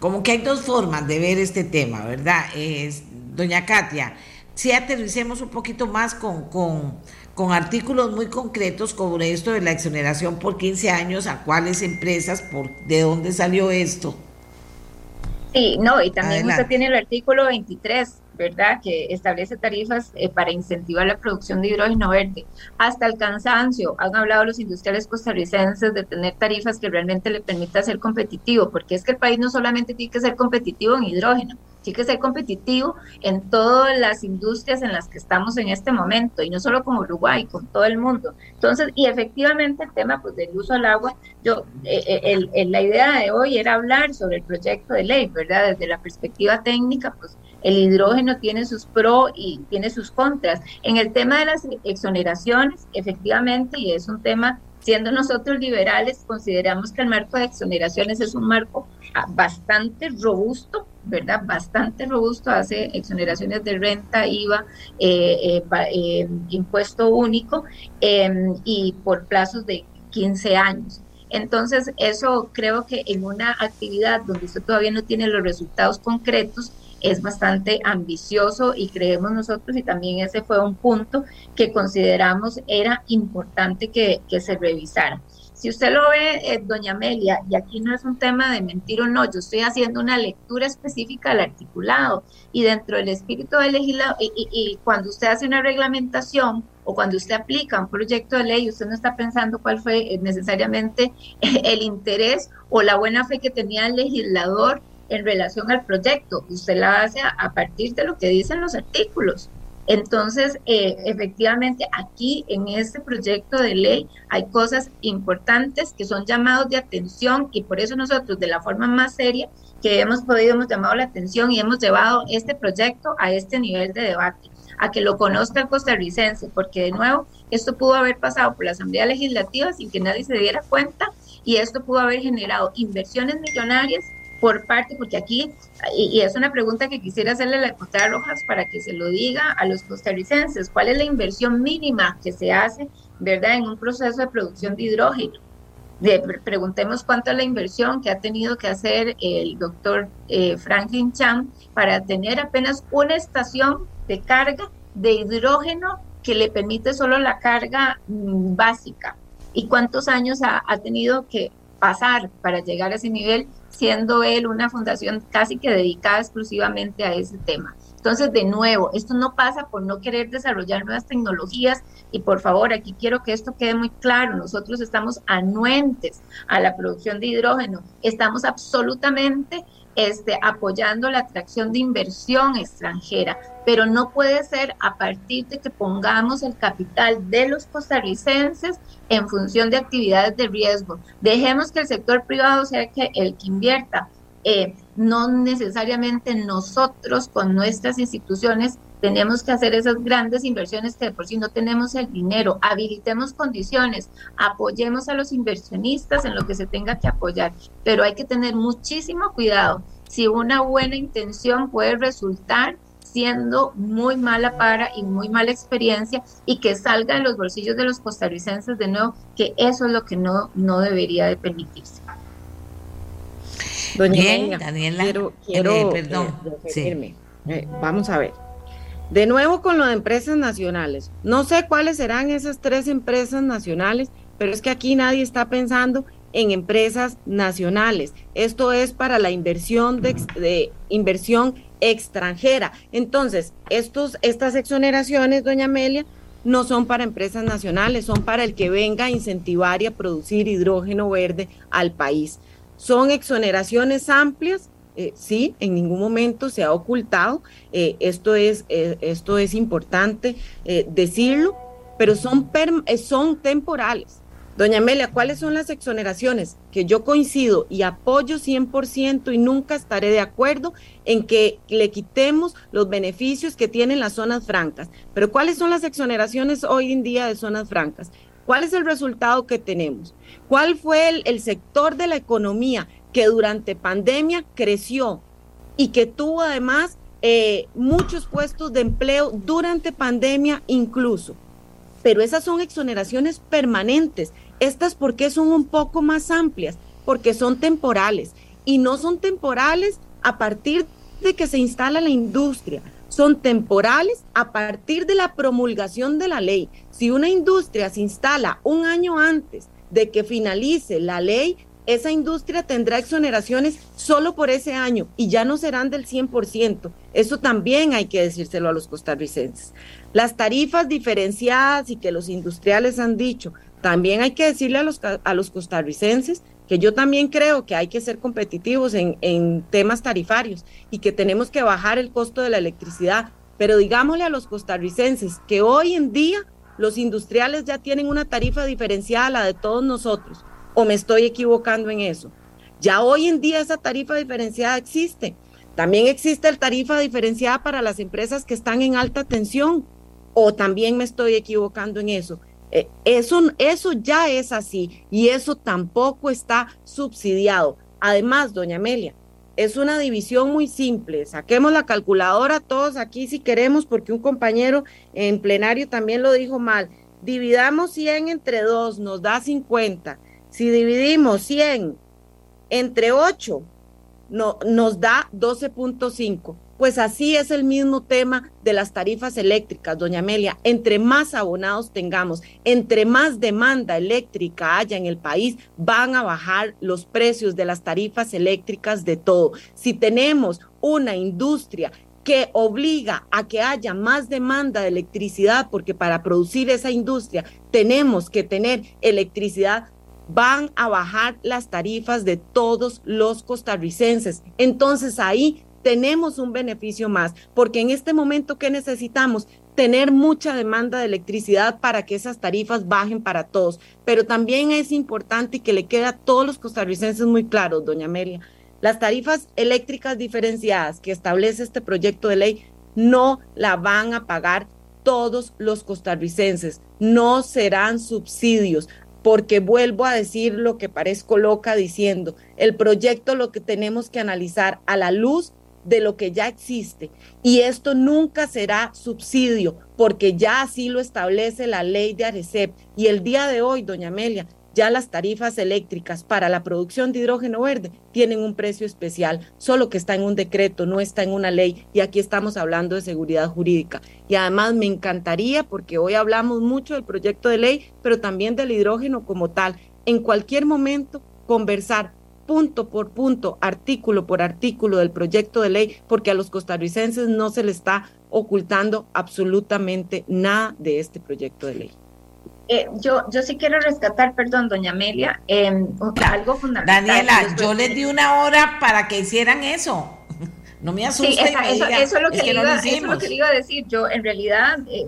Speaker 2: como que hay dos formas de ver este tema, ¿verdad? Es, doña Katia, si aterricemos un poquito más con, con, con artículos muy concretos sobre esto de la exoneración por 15 años, a cuáles empresas, por de dónde salió esto.
Speaker 5: Sí, no, y también usted tiene el artículo 23, ¿verdad? Que establece tarifas eh, para incentivar la producción de hidrógeno verde. Hasta el cansancio, han hablado los industriales costarricenses de tener tarifas que realmente le permita ser competitivo, porque es que el país no solamente tiene que ser competitivo en hidrógeno, tiene que ser competitivo en todas las industrias en las que estamos en este momento, y no solo con Uruguay, con todo el mundo. Entonces, y efectivamente el tema pues, del uso del agua, yo, eh, eh, la idea de hoy era hablar sobre el proyecto de ley, ¿verdad? Desde la perspectiva técnica, pues el hidrógeno tiene sus pros y tiene sus contras. En el tema de las exoneraciones, efectivamente, y es un tema siendo nosotros liberales, consideramos que el marco de exoneraciones es un marco ah, bastante robusto, ¿verdad? Bastante robusto, hace exoneraciones de renta, IVA, eh, eh, eh, impuesto único em, y por plazos de 15 años. Entonces, eso creo que en una actividad donde usted todavía no tiene los resultados concretos, es bastante ambicioso y creemos nosotros, y también ese fue un punto que consideramos era importante que, se revisara. Si usted lo ve, eh, doña Amelia, y aquí no es un tema de mentir o no, yo estoy haciendo una lectura específica del articulado y dentro del espíritu del legislado, y, y, cuando usted hace una reglamentación o cuando usted aplica un proyecto de ley, usted no está pensando cuál fue eh, necesariamente el interés o la buena fe que tenía el legislador en relación al proyecto. Usted la hace a, partir de lo que dicen los artículos. Entonces, eh, efectivamente, aquí en este proyecto de ley hay cosas importantes que son llamados de atención y por eso nosotros de la forma más seria que hemos podido, hemos llamado la atención y hemos llevado este proyecto a este nivel de debate, a que lo conozca el costarricense, porque de nuevo, esto pudo haber pasado por la Asamblea Legislativa sin que nadie se diera cuenta y esto pudo haber generado inversiones millonarias por parte, porque aquí, y, es una pregunta que quisiera hacerle a la diputada Rojas para que se lo diga a los costarricenses, ¿cuál es la inversión mínima que se hace, verdad, en un proceso de producción de hidrógeno? preguntemos cuánto es la inversión que ha tenido que hacer el doctor eh, Franklin Chan para tener apenas una estación de carga de hidrógeno que le permite solo la carga mm, básica. ¿Y cuántos años ha, ha tenido que pasar para llegar a ese nivel siendo él una fundación casi que dedicada exclusivamente a ese tema. Entonces, de nuevo, esto no pasa por no querer desarrollar nuevas tecnologías y por favor, aquí quiero que esto quede muy claro, nosotros estamos anuentes a la producción de hidrógeno, estamos absolutamente este, apoyando la atracción de inversión extranjera, pero no puede ser a partir de que pongamos el capital de los costarricenses en función de actividades de riesgo. Dejemos que el sector privado sea el que invierta. Eh, no necesariamente nosotros con nuestras instituciones tenemos que hacer esas grandes inversiones que de por sí no tenemos el dinero, habilitemos condiciones, apoyemos a los inversionistas en lo que se tenga que apoyar, pero hay que tener muchísimo cuidado si una buena intención puede resultar siendo muy mala para y muy mala experiencia y que salga de los bolsillos de los costarricenses de nuevo, que eso es lo que no, no debería de permitirse.
Speaker 4: Doña Daniela, quiero, eh, perdón, eh, vamos a ver. De nuevo con lo de empresas nacionales. No sé cuáles serán esas tres empresas nacionales, pero es que aquí nadie está pensando en empresas nacionales. Esto es para la inversión de, de inversión extranjera. Entonces, estos, estas exoneraciones, doña Amelia, no son para empresas nacionales, son para el que venga a incentivar y a producir hidrógeno verde al país. Son exoneraciones amplias eh, sí, en ningún momento se ha ocultado, eh, esto, es, eh, esto es importante decirlo, pero son, son temporales. Doña Amelia, ¿cuáles son las exoneraciones? Que yo coincido y apoyo 100% y nunca estaré de acuerdo en que le quitemos los beneficios que tienen las zonas francas. Pero ¿cuáles son las exoneraciones hoy en día de zonas francas? ¿Cuál es el resultado que tenemos? ¿Cuál fue el, sector de la economía que durante pandemia creció y que tuvo además eh, muchos puestos de empleo durante pandemia incluso. Pero esas son exoneraciones permanentes. Estas porque son un poco más amplias, porque son temporales. Y no son temporales a partir de que se instala la industria. Son temporales a partir de la promulgación de la ley. Si una industria se instala un año antes de que finalice la ley, esa industria tendrá exoneraciones solo por ese año y ya no serán del 100%. Eso también hay que decírselo a los costarricenses. Las tarifas diferenciadas y que los industriales han dicho, también hay que decirle a los, a los costarricenses que yo también creo que hay que ser competitivos en, en temas tarifarios y que tenemos que bajar el costo de la electricidad, pero digámosle a los costarricenses que hoy en día los industriales ya tienen una tarifa diferenciada a la de todos nosotros, o me estoy equivocando en eso. Ya hoy en día esa tarifa diferenciada existe. También existe el tarifa diferenciada para las empresas que están en alta tensión, o también me estoy equivocando en eso. Eh, eso, eso ya es así y eso tampoco está subsidiado. Además, doña Amelia, es una división muy simple. Saquemos la calculadora todos aquí si queremos, porque un compañero en plenario también lo dijo mal. Dividamos 100 entre 2, nos da 50. Si dividimos 100 entre 8, no, nos da 12.5 pues así es el mismo tema de las tarifas eléctricas, doña Amelia. Entre más abonados tengamos, entre más demanda eléctrica haya en el país, van a bajar los precios de las tarifas eléctricas de todo. Si tenemos una industria que obliga a que haya más demanda de electricidad, porque para producir esa industria tenemos que tener electricidad, van a bajar las tarifas de todos los costarricenses. Entonces ahí tenemos un beneficio más, porque en este momento que necesitamos tener mucha demanda de electricidad para que esas tarifas bajen para todos, pero también es importante y que le quede a todos los costarricenses muy claro, doña Amelia, las tarifas eléctricas diferenciadas que establece este proyecto de ley no la van a pagar todos los costarricenses, no serán subsidios, porque vuelvo a decir lo que parezco loca diciendo, el proyecto lo que tenemos que analizar a la luz de lo que ya existe. Y esto nunca será subsidio, porque ya así lo establece la ley de Arecep. Y el día de hoy, doña Amelia, ya las tarifas eléctricas para la producción de hidrógeno verde tienen un precio especial, solo que está en un decreto, no está en una ley, y aquí estamos hablando de seguridad jurídica. Y además me encantaría, porque hoy hablamos mucho del proyecto de ley, pero también del hidrógeno como tal, en cualquier momento conversar punto por punto, artículo por artículo del proyecto de ley, porque a los costarricenses no se le está ocultando absolutamente nada de este proyecto de ley.
Speaker 5: Eh, yo, yo sí quiero rescatar, perdón, doña Amelia, em, algo fundamental.
Speaker 2: Daniela, yo les di una hora para que hicieran eso. No me asuste. Sí,
Speaker 5: eso, es lo que, iba, a decir. Yo, en realidad, eh,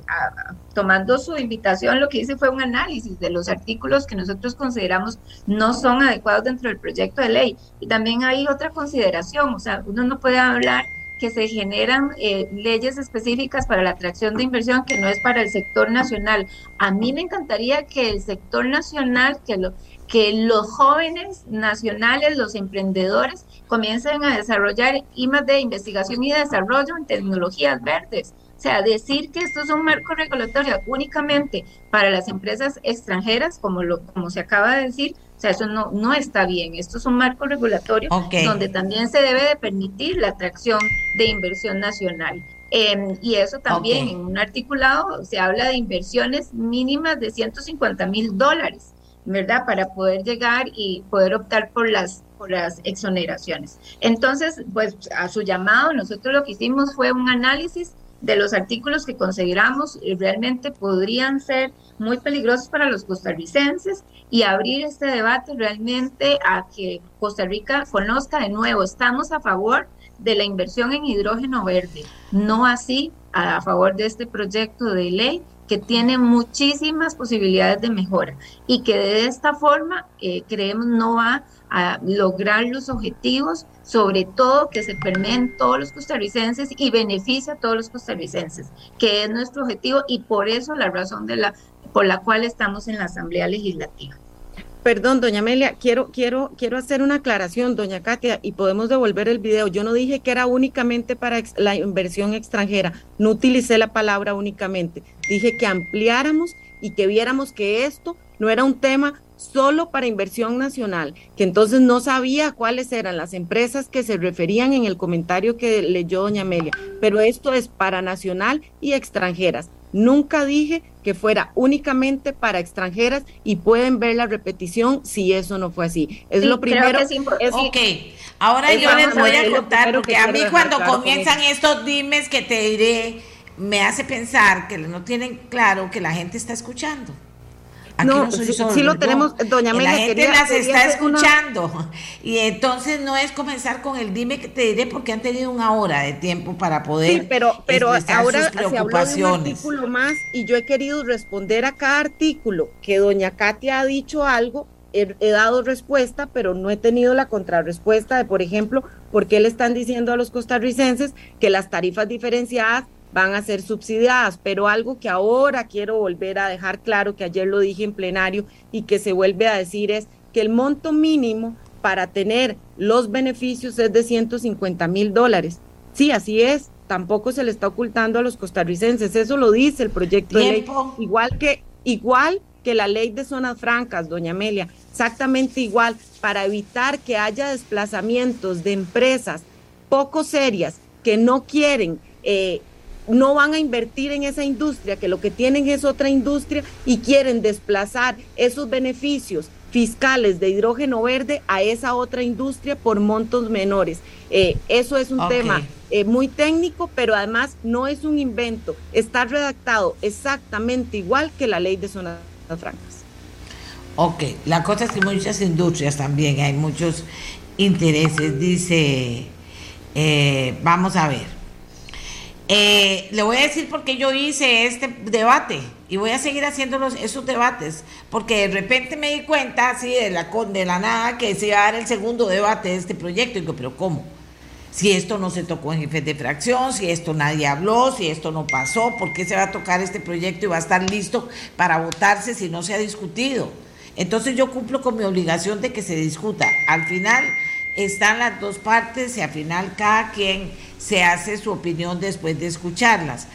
Speaker 5: tomando su invitación, lo que hice fue un análisis de los artículos que nosotros consideramos no son adecuados dentro del proyecto de ley. Y también hay otra consideración, o sea, uno no puede hablar que se generan eh, leyes específicas para la atracción de inversión que no es para el sector nacional. A mí me encantaría que el sector nacional, que, lo, que los jóvenes nacionales, los emprendedores, comiencen a desarrollar IMAX de investigación y desarrollo en tecnologías verdes. Sea, decir que esto es un marco regulatorio únicamente para las empresas extranjeras, como, lo, como se acaba de decir, o sea, eso no, no está bien. Esto es un marco regulatorio donde también se debe de permitir la atracción de inversión nacional. Em, y eso también en un articulado se habla de inversiones mínimas de 150 mil dólares, ¿verdad? Para poder llegar y poder optar por las, por las exoneraciones. Entonces, pues a su llamado, nosotros lo que hicimos fue un análisis de los artículos que consideramos realmente podrían ser muy peligrosos para los costarricenses y abrir este debate realmente a que Costa Rica conozca de nuevo, estamos a favor de la inversión en hidrógeno verde, no así a favor de este proyecto de ley que tiene muchísimas posibilidades de mejora y que de esta forma eh, creemos no va a lograr los objetivos, sobre todo que se permeen todos los costarricenses y beneficia a todos los costarricenses, que es nuestro objetivo y por eso la razón de la, por la cual estamos en la Asamblea Legislativa.
Speaker 4: Perdón, doña Amelia, quiero, quiero, quiero hacer una aclaración, doña Katia, y podemos devolver el video. Yo no dije que era únicamente para la inversión extranjera, no utilicé la palabra únicamente. Dije que ampliáramos y que viéramos que esto no era un tema solo para inversión nacional, que entonces no sabía cuáles eran las empresas que se referían en el comentario que leyó doña Amelia, pero esto es para nacional y extranjeras. Nunca dije que fuera únicamente para extranjeras y pueden ver la repetición si eso no fue así. Es lo primero.
Speaker 2: es, ok, ahora yo les voy a contar, porque a mí cuando comienzan estos dimes que te diré, me hace pensar que no tienen claro que la gente está escuchando.
Speaker 4: No, sí, lo tenemos, doña Amelia.
Speaker 2: La gente las está escuchando. Y entonces no es comenzar con el dime que te diré porque han tenido una hora de tiempo para poder.
Speaker 4: Sí, pero, pero ahora se habló de un artículo más y yo he querido responder a cada artículo que doña Katia ha dicho algo. He, he dado respuesta, pero no he tenido la contrarrespuesta de, por ejemplo, por qué le están diciendo a los costarricenses que las tarifas diferenciadas van a ser subsidiadas, pero algo que ahora quiero volver a dejar claro, que ayer lo dije en plenario y que se vuelve a decir es que el monto mínimo para tener los beneficios es de 150 mil dólares. Sí, así es, tampoco se le está ocultando a los costarricenses, eso lo dice el proyecto de ley, igual que, igual que la ley de zonas francas, doña Amelia, exactamente igual, para evitar que haya desplazamientos de empresas poco serias que no quieren eh, no van a invertir en esa industria, que lo que tienen es otra industria y quieren desplazar esos beneficios fiscales de hidrógeno verde a esa otra industria por montos menores. Eh, eso es un tema eh, muy técnico, pero además no es un invento. Está redactado exactamente igual que la ley de zonas francas.
Speaker 2: Ok, la cosa es que muchas industrias también, hay muchos intereses. Dice, eh, vamos a ver. Eh, le voy a decir por qué yo hice este debate y voy a seguir haciendo esos debates, porque de repente me di cuenta así de la, de la nada que se iba a dar el segundo debate de este proyecto. Y digo, pero ¿cómo? Si esto no se tocó en jefes de fracción, si esto nadie habló, si esto no pasó, ¿por qué se va a tocar este proyecto y va a estar listo para votarse si no se ha discutido? Entonces yo cumplo con mi obligación de que se discuta. Al final están las dos partes y al final cada quien se hace su opinión después de escucharlas.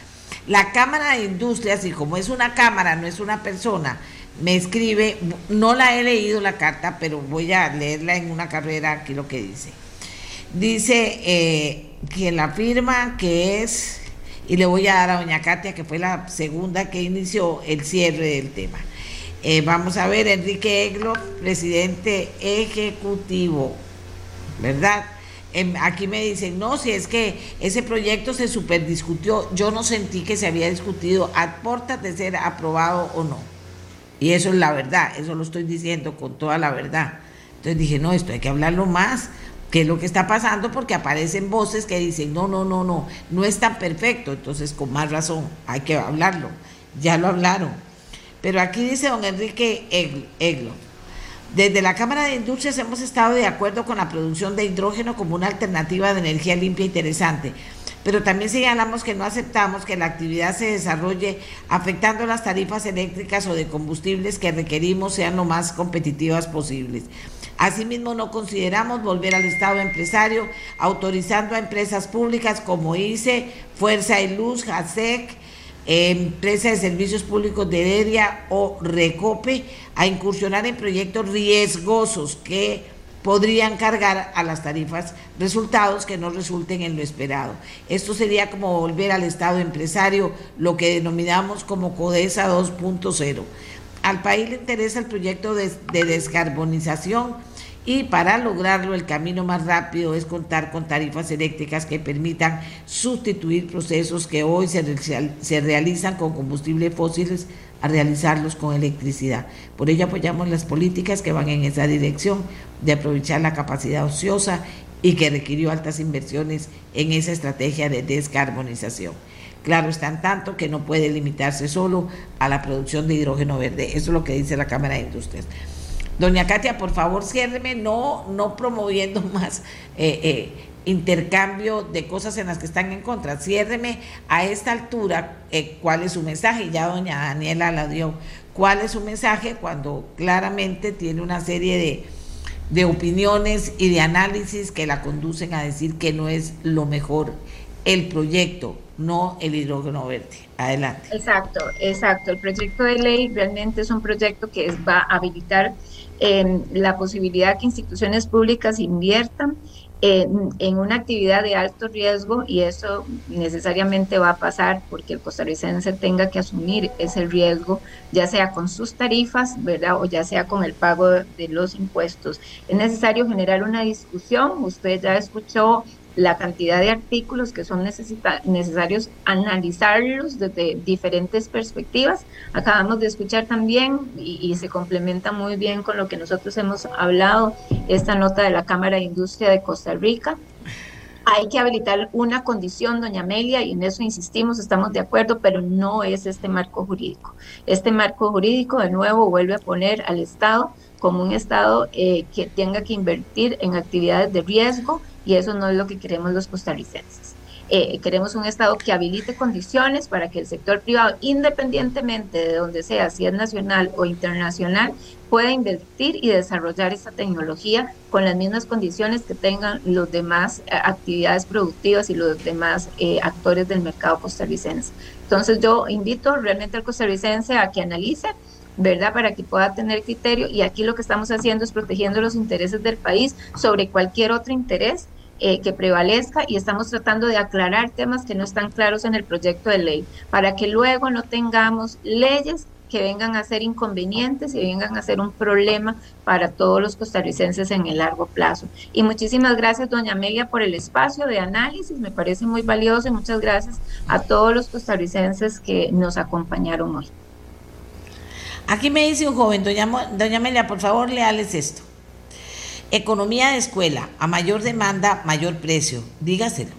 Speaker 2: La Cámara de Industrias, y como es una cámara, no es una persona, me escribe, no la he leído la carta, pero voy a leerla en una carrera, aquí lo que dice. Dice eh, que la firma que es, y le voy a dar a doña Katia, que fue la segunda que inició el cierre del tema. Eh, vamos a ver, Enrique Eglo, presidente ejecutivo, ¿verdad? aquí me dicen, no, si es que ese proyecto se superdiscutió, yo no sentí que se había discutido a puertas de ser aprobado o no. Y eso es la verdad, eso lo estoy diciendo con toda la verdad. Entonces dije, no, esto hay que hablarlo más, qué es lo que está pasando, porque aparecen voces que dicen, no, no, no, no, no es tan perfecto, entonces con más razón hay que hablarlo, ya lo hablaron. Pero aquí dice don Enrique Eglo desde la Cámara de Industrias hemos estado de acuerdo con la producción de hidrógeno como una alternativa de energía limpia e interesante, pero también señalamos que no aceptamos que la actividad se desarrolle afectando las tarifas eléctricas o de combustibles que requerimos sean lo más competitivas posibles. Asimismo, no consideramos volver al Estado empresario autorizando a empresas públicas como ICE, Fuerza y Luz, JASEC, empresa de servicios públicos de Heredia o Recope a incursionar en proyectos riesgosos que podrían cargar a las tarifas resultados que no resulten en lo esperado. Esto sería como volver al estado empresario, lo que denominamos como CODESA 2.0. Al país le interesa el proyecto de descarbonización y para lograrlo el camino más rápido es contar con tarifas eléctricas que permitan sustituir procesos que hoy se, se realizan con combustibles fósiles a realizarlos con electricidad. Por ello apoyamos las políticas que van en esa dirección de aprovechar la capacidad ociosa y que requirió altas inversiones en esa estrategia de descarbonización. Claro, está en tanto que no puede limitarse solo a la producción de hidrógeno verde. Eso es lo que dice la Cámara de Industrias. Doña Katia, por favor, ciérreme, no, no promoviendo más eh, eh, intercambio de cosas en las que están en contra. Ciérreme a esta altura eh, cuál es su mensaje. Ya doña Daniela la dio. ¿Cuál es su mensaje cuando claramente tiene una serie de, de opiniones y de análisis que la conducen a decir que no es lo mejor el proyecto, no el hidrógeno verde? Adelante.
Speaker 5: Exacto, exacto. El proyecto de ley realmente es un proyecto que va a habilitar en la posibilidad que instituciones públicas inviertan en, una actividad de alto riesgo y eso necesariamente va a pasar porque el costarricense tenga que asumir ese riesgo, ya sea con sus tarifas, ¿verdad? O ya sea con el pago de, los impuestos. Es necesario generar una discusión, usted ya escuchó la cantidad de artículos que son necesarios analizarlos desde diferentes perspectivas. Acabamos de escuchar también, y, se complementa muy bien con lo que nosotros hemos hablado, esta nota de la Cámara de Industria de Costa Rica, hay que habilitar una condición, doña Amelia, y en eso insistimos, estamos de acuerdo, pero no es este marco jurídico. Este marco jurídico, de nuevo, vuelve a poner al Estado como un Estado eh, que tenga que invertir en actividades de riesgo y eso no es lo que queremos los costarricenses. Eh, queremos un Estado que habilite condiciones para que el sector privado, independientemente de donde sea, si es nacional o internacional, pueda invertir y desarrollar esta tecnología con las mismas condiciones que tengan los demás eh, actividades productivas y los demás actores del mercado costarricense. Entonces yo invito realmente al costarricense a que analice ¿verdad? Para que pueda tener criterio y aquí lo que estamos haciendo es protegiendo los intereses del país sobre cualquier otro interés eh, que prevalezca y estamos tratando de aclarar temas que no están claros en el proyecto de ley para que luego no tengamos leyes que vengan a ser inconvenientes y vengan a ser un problema para todos los costarricenses en el largo plazo. Y muchísimas gracias, doña Amelia, por el espacio de análisis, me parece muy valioso y muchas gracias a todos los costarricenses que nos acompañaron hoy.
Speaker 2: Aquí me dice un joven, doña, doña por favor, leales esto. Economía de escuela, a mayor demanda, mayor precio. Dígaselo.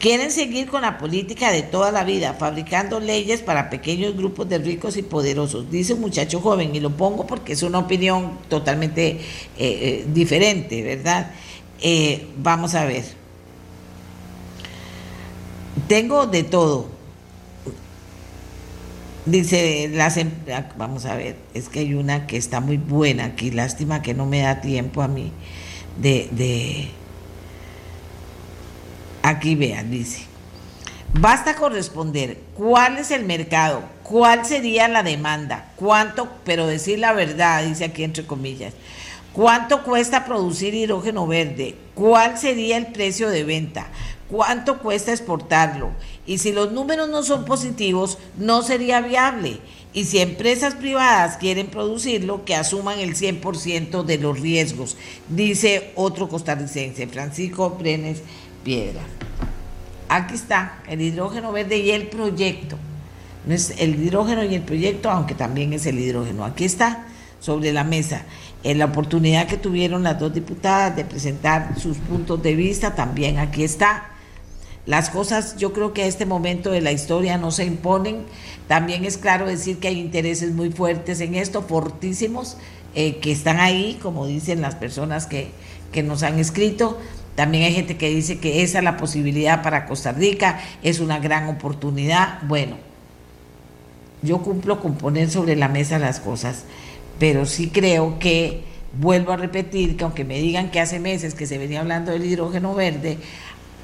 Speaker 2: Quieren seguir con la política de toda la vida, fabricando leyes para pequeños grupos de ricos y poderosos, dice un muchacho joven, y lo pongo porque es una opinión totalmente eh, eh, diferente, ¿verdad? Eh, vamos a ver. Tengo de todo, Dice, las, em, ah, vamos a ver, es que hay una que está muy buena aquí, lástima que no me da tiempo a mí de, de... aquí vean, dice, basta corresponder cuál es el mercado, cuál sería la demanda, cuánto, pero decir la verdad, dice aquí entre comillas, cuánto cuesta producir hidrógeno verde, cuál sería el precio de venta, cuánto cuesta exportarlo. Y si los números no son positivos, no sería viable. Y si empresas privadas quieren producirlo, que asuman el 100% de los riesgos, dice otro costarricense, Francisco Brenes Piedra. Aquí está el hidrógeno verde y el proyecto. No es el hidrógeno y el proyecto, aunque también es el hidrógeno. Aquí está sobre la mesa. En la oportunidad que tuvieron las dos diputadas de presentar sus puntos de vista, también aquí está las cosas yo creo que a este momento de la historia no se imponen. También es claro decir que hay intereses muy fuertes en esto, fortísimos, eh, que están ahí, como dicen las personas que, que nos han escrito. También hay gente que dice que esa es la posibilidad para Costa Rica, es una gran oportunidad. Bueno, yo cumplo con poner sobre la mesa las cosas, pero sí creo que, vuelvo a repetir, que aunque me digan que hace meses que se venía hablando del hidrógeno verde,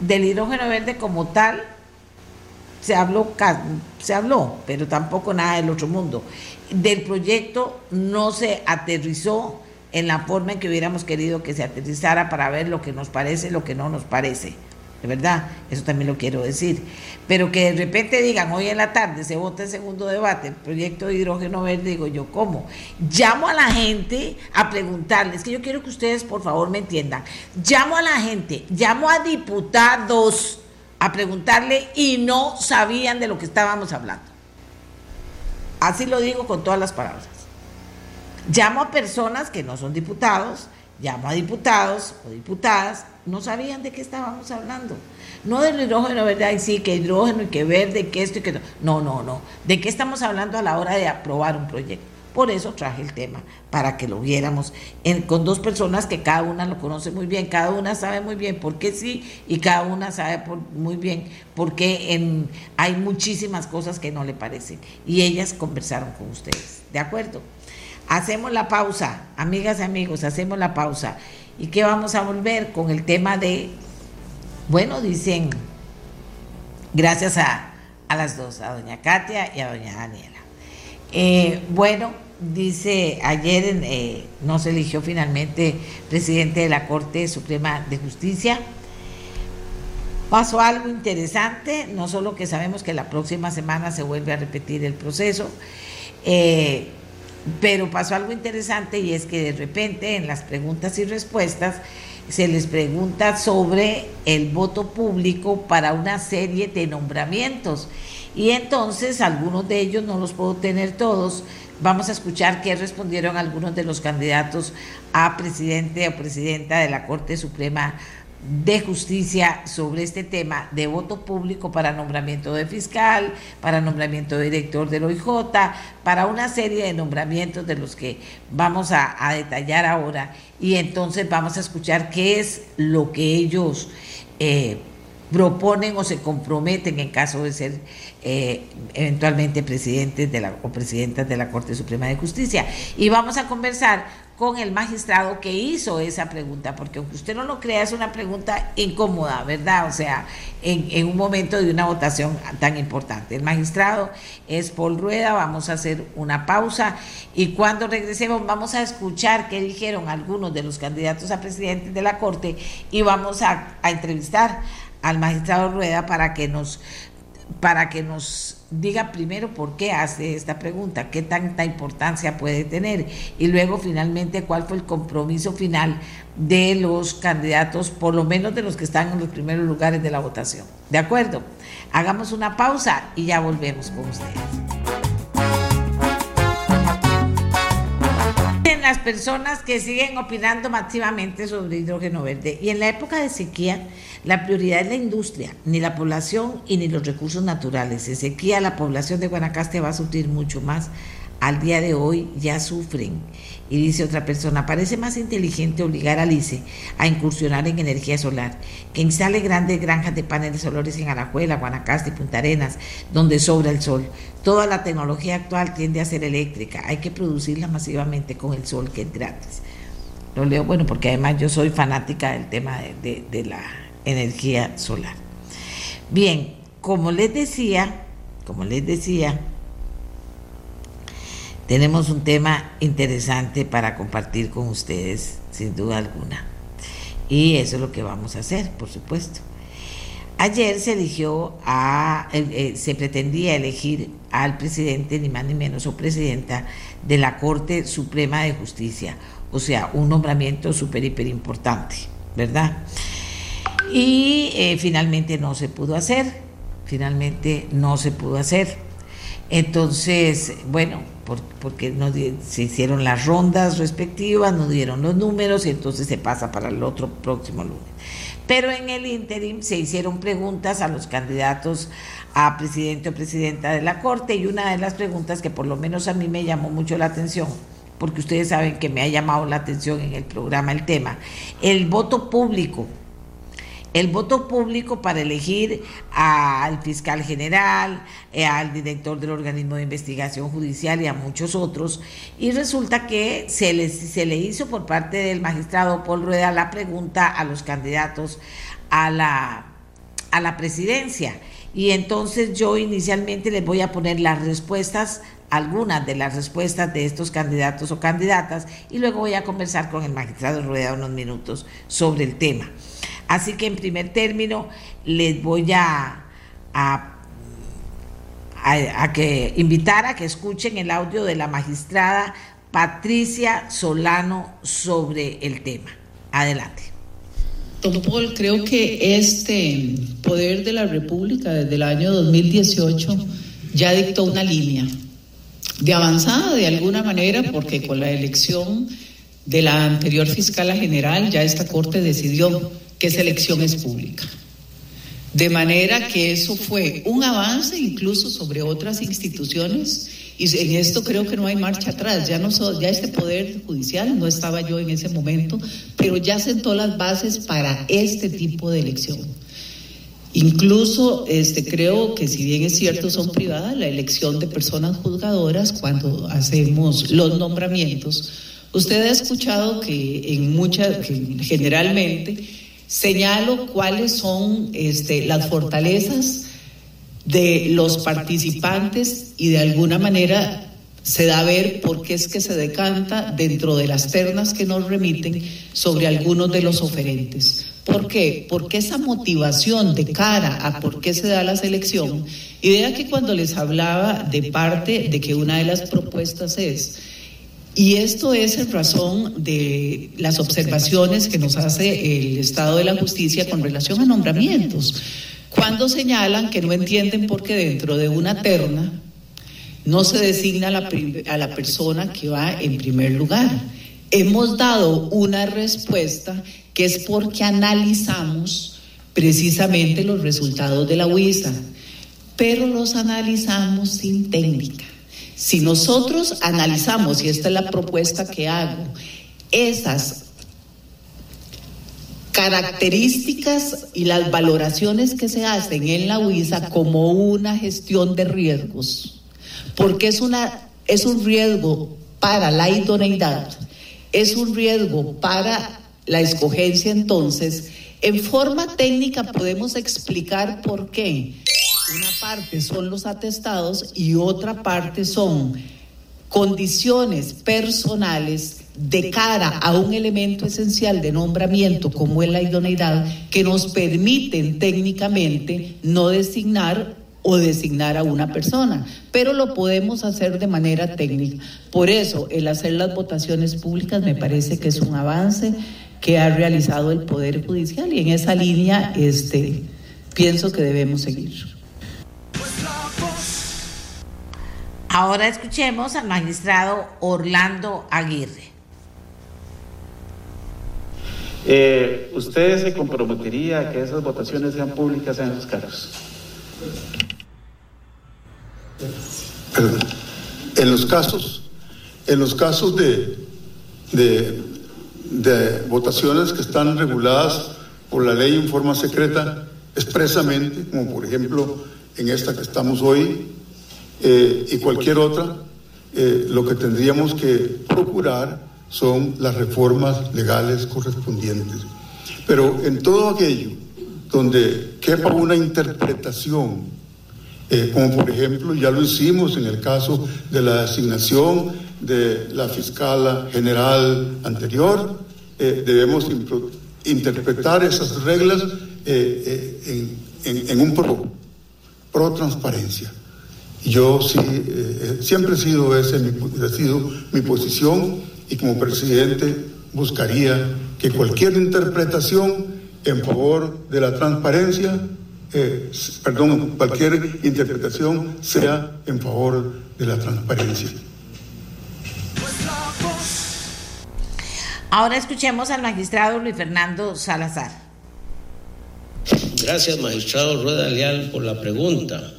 Speaker 2: del hidrógeno verde como tal se habló, se habló, pero tampoco nada del otro mundo. Del proyecto no se aterrizó en la forma en que hubiéramos querido que se aterrizara para ver lo que nos parece, lo que no nos parece. De verdad, eso también lo quiero decir. Pero que de repente digan, hoy en la tarde se vota el segundo debate, el proyecto de hidrógeno verde, digo yo, ¿cómo? Llamo a la gente a preguntarles, que yo quiero que ustedes por favor me entiendan. Llamo a la gente, llamo a diputados a preguntarle y no sabían de lo que estábamos hablando. Así lo digo con todas las palabras. Llamo a personas que no son diputados, llamo a diputados o diputadas, no sabían de qué estábamos hablando. No del hidrógeno ¿verdad? sí, que hidrógeno y que verde, que esto y que no. No, no. ¿De qué estamos hablando a la hora de aprobar un proyecto? Por eso traje el tema, para que lo viéramos con dos personas que cada una lo conoce muy bien, cada una sabe muy bien por qué sí y cada una sabe muy bien por qué hay muchísimas cosas que no le parecen. Y ellas conversaron con ustedes, ¿de acuerdo? Hacemos la pausa, amigas y amigos, hacemos la pausa. ¿Y qué vamos a volver con el tema de, bueno, dicen, gracias a, las dos, a doña Katia y a doña Daniela. Eh, bueno, dice, ayer eh, no se eligió finalmente presidente de la Corte Suprema de Justicia. Pasó algo interesante, no solo que sabemos que la próxima semana se vuelve a repetir el proceso, eh, pero pasó algo interesante y es que de repente en las preguntas y respuestas se les pregunta sobre el voto público para una serie de nombramientos. Y entonces algunos de ellos, no los puedo tener todos, vamos a escuchar qué respondieron algunos de los candidatos a presidente o presidenta de la Corte Suprema de Justicia sobre este tema de voto público para nombramiento de fiscal, para nombramiento de director del OIJ, para una serie de nombramientos de los que vamos a, detallar ahora y entonces vamos a escuchar qué es lo que ellos eh, proponen o se comprometen en caso de ser eh, eventualmente presidentes de la, o presidentas de la Corte Suprema de Justicia. Y vamos a conversar con el magistrado que hizo esa pregunta, porque aunque usted no lo crea, es una pregunta incómoda, ¿verdad? O sea, en, en, un momento de una votación tan importante. El magistrado es Paul Rueda, vamos a hacer una pausa y cuando regresemos vamos a escuchar qué dijeron algunos de los candidatos a presidente de la Corte y vamos a, a entrevistar al magistrado Rueda para que nos para que nos diga primero por qué hace esta pregunta, qué tanta importancia puede tener y luego finalmente cuál fue el compromiso final de los candidatos, por lo menos de los que están en los primeros lugares de la votación. ¿De acuerdo? Hagamos una pausa y ya volvemos con ustedes. Las personas que siguen opinando masivamente sobre hidrógeno verde. Y en la época de sequía, la prioridad es la industria, ni la población y ni los recursos naturales. En sequía, la población de Guanacaste va a sufrir mucho más. Al día de hoy ya sufren. Y dice otra persona, parece más inteligente obligar a Alice a incursionar en energía solar, que instale grandes granjas de paneles solares en Arajuela, Guanacaste y Punta Arenas, donde sobra el sol. Toda la tecnología actual tiende a ser eléctrica, hay que producirla masivamente con el sol, que es gratis. Lo leo, bueno, porque además yo soy fanática del tema de, de la energía solar. Bien, como les decía, como les decía, tenemos un tema interesante para compartir con ustedes, sin duda alguna. Y eso es lo que vamos a hacer, por supuesto. Ayer se eligió a, eh, eh, se pretendía elegir al presidente, ni más ni menos, o presidenta de la Corte Suprema de Justicia, o sea, un nombramiento súper, hiper importante, ¿verdad? Y eh, finalmente no se pudo hacer, finalmente no se pudo hacer. Entonces, bueno, porque no se hicieron las rondas respectivas, no dieron los números y entonces se pasa para el otro próximo lunes. Pero en el interim se hicieron preguntas a los candidatos a presidente o presidenta de la Corte y una de las preguntas que por lo menos a mí me llamó mucho la atención, porque ustedes saben que me ha llamado la atención en el programa el tema, el voto público el voto público para elegir al fiscal general, eh, al director del organismo de investigación judicial y a muchos otros. Y resulta que se le, se le hizo por parte del magistrado Paul Rueda la pregunta a los candidatos a la, a la presidencia. Y entonces yo inicialmente les voy a poner las respuestas algunas de las respuestas de estos candidatos o candidatas y luego voy a conversar con el magistrado Rueda unos minutos sobre el tema. Así que en primer término les voy a, a, que invitar a que escuchen el audio de la magistrada Patricia Solano sobre el tema. Adelante.
Speaker 6: Don Paul, creo que este poder de la República desde el año 2018 ya dictó una línea de avanzada de alguna manera porque con la elección de la anterior fiscal general ya esta Corte decidió que esa elección es pública. De manera que eso fue un avance incluso sobre otras instituciones y en esto creo que no hay marcha atrás. Ya, no ya este poder judicial, no estaba yo en ese momento, pero ya sentó las bases para este tipo de elección. Incluso este, creo que si bien es cierto son privadas, la elección de personas juzgadoras cuando hacemos los nombramientos, usted ha escuchado que en muchas, generalmente, Señalo cuáles son este, las fortalezas de los participantes y de alguna manera se da a ver por qué es que se decanta dentro de las ternas que nos remiten sobre algunos de los oferentes. ¿Por qué? Porque esa motivación de cara a por qué se da la selección, y vea que cuando les hablaba de parte de que una de las propuestas es Y esto es en razón de las observaciones que nos hace el Estado de la Justicia con relación a nombramientos, cuando señalan que no entienden por qué dentro de una terna no se designa a la, persona que va en primer lugar. Hemos dado una respuesta que es porque analizamos precisamente los resultados de la UISA, pero los analizamos sin técnica. Si nosotros analizamos, y esta es la propuesta que hago, esas características y las valoraciones que se hacen en la UISA como una gestión de riesgos, porque es, una, es un riesgo para la idoneidad, es un riesgo para la escogencia entonces, en forma técnica podemos explicar por qué. Una parte son los atestados y otra parte son condiciones personales de cara a un elemento esencial de nombramiento como es la idoneidad que nos permiten técnicamente no designar o designar a una persona, pero lo podemos hacer de manera técnica. Por eso, el hacer las votaciones públicas me parece que es un avance que ha realizado el Poder Judicial y en esa línea este, pienso que debemos seguir.
Speaker 2: Ahora escuchemos al magistrado Orlando Aguirre.
Speaker 7: Eh, ¿Usted se comprometería a que esas votaciones sean públicas en esos cargos?
Speaker 8: En los casos, en los casos de, de, de votaciones que están reguladas por la ley en forma secreta, expresamente, como por ejemplo en esta que estamos hoy, eh, y cualquier otra, eh, lo que tendríamos que procurar son las reformas legales correspondientes. Pero en todo aquello donde quepa una interpretación, eh, como por ejemplo ya lo hicimos en el caso de la designación de la fiscal general anterior, debemos interpretar esas reglas en, en, un pro, pro transparencia. Yo sí, eh, siempre he sido ese, ha sido mi posición y como presidente buscaría que cualquier interpretación en favor de la transparencia, eh, perdón, cualquier interpretación sea en favor de la transparencia.
Speaker 2: Ahora escuchemos al magistrado Luis Fernando Salazar.
Speaker 9: Gracias, magistrado Rueda Leal, por la pregunta.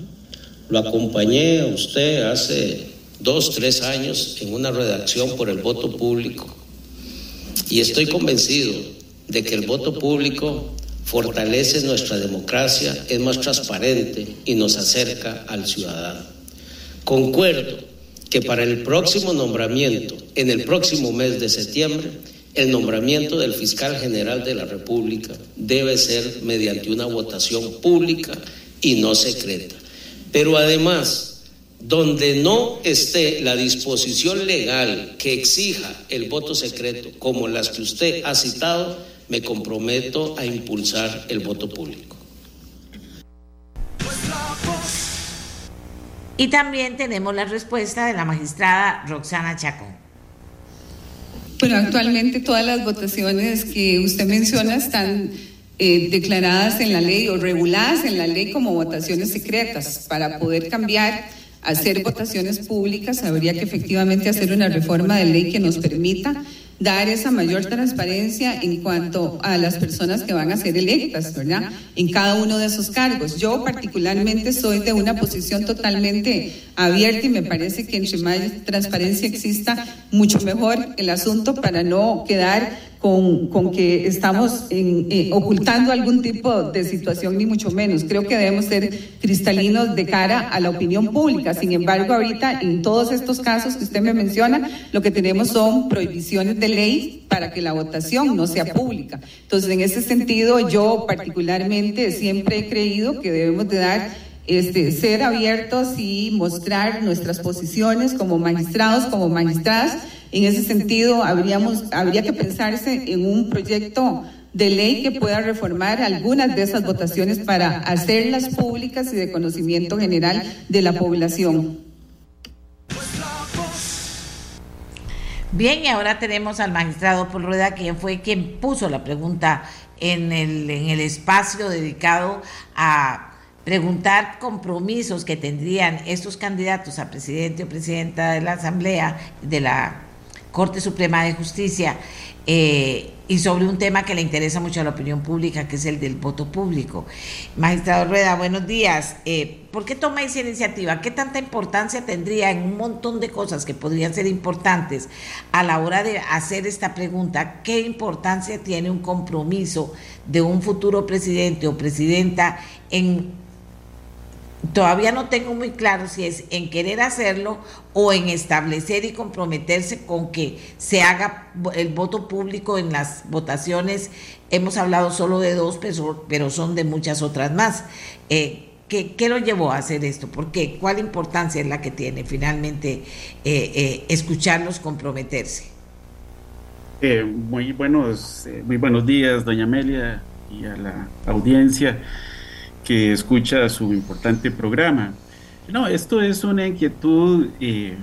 Speaker 9: Lo acompañé a usted hace dos, tres años en una redacción por el voto público y estoy convencido de que el voto público fortalece nuestra democracia, es más transparente y nos acerca al ciudadano. Concuerdo que para el próximo nombramiento, en el próximo mes de septiembre, el nombramiento del fiscal general de la República debe ser mediante una votación pública y no secreta. Pero además, donde no esté la disposición legal que exija el voto secreto, como las que usted ha citado, me comprometo a impulsar el voto público.
Speaker 2: Y también tenemos la respuesta de la magistrada Roxana Chacón.
Speaker 10: Bueno, actualmente todas las votaciones que usted menciona están eh, declaradas en la ley o reguladas en la ley como votaciones secretas. Para poder cambiar hacer votaciones públicas, habría que efectivamente hacer una reforma de ley que nos permita dar esa mayor transparencia en cuanto a las personas que van a ser electas, ¿verdad? En cada uno de esos cargos. Yo particularmente soy de una posición totalmente abierta y me parece que entre más transparencia exista, mucho mejor el asunto para no quedar con, con que estamos en, eh, ocultando algún tipo de situación, ni mucho menos. Creo que debemos ser cristalinos de cara a la opinión pública. Sin embargo, ahorita en todos estos casos que usted me menciona, lo que tenemos son prohibiciones de ley para que la votación no sea pública. Entonces, en ese sentido, yo particularmente siempre he creído que debemos de dar este, ser abiertos y mostrar nuestras posiciones como magistrados, como magistradas, en ese sentido, habríamos, habría que pensarse en un proyecto de ley que pueda reformar algunas de esas votaciones para hacerlas públicas y de conocimiento general de la población.
Speaker 2: Bien, y ahora tenemos al magistrado Paul Rueda, quien fue quien puso la pregunta en el, en el espacio dedicado a preguntar compromisos que tendrían estos candidatos a presidente o presidenta de la Asamblea, de la Corte Suprema de Justicia, eh, y sobre un tema que le interesa mucho a la opinión pública, que es el del voto público. Magistrado Rueda, buenos días. Eh, ¿Por qué toma esa iniciativa? ¿Qué tanta importancia tendría en un montón de cosas que podrían ser importantes a la hora de hacer esta pregunta? ¿Qué importancia tiene un compromiso de un futuro presidente o presidenta en Todavía no tengo muy claro si es en querer hacerlo o en establecer y comprometerse con que se haga el voto público en las votaciones. Hemos hablado solo de dos, pero son de muchas otras más. Eh, ¿qué, lo llevó a hacer esto? ¿Por qué? ¿Cuál importancia es la que tiene finalmente eh, eh, escucharlos comprometerse?
Speaker 7: muy, buenos, muy buenos días, doña Amelia, y a la audiencia que escucha su importante programa. No, esto es una inquietud eh,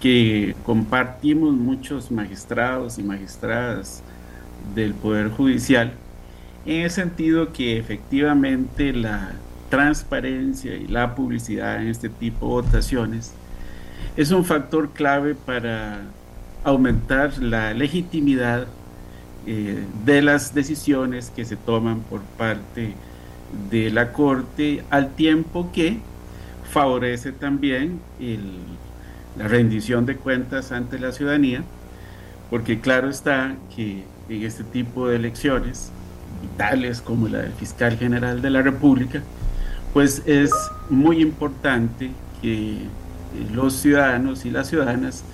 Speaker 7: que compartimos muchos magistrados y magistradas del Poder Judicial, en el sentido que efectivamente la transparencia y la publicidad en este tipo de votaciones es un factor clave para aumentar la legitimidad eh, de las decisiones que se toman por parte de la Corte al tiempo que favorece también la rendición de cuentas ante la ciudadanía, porque claro está que en este tipo de elecciones vitales como la del fiscal general de la República, pues es muy importante que los ciudadanos y las ciudadanas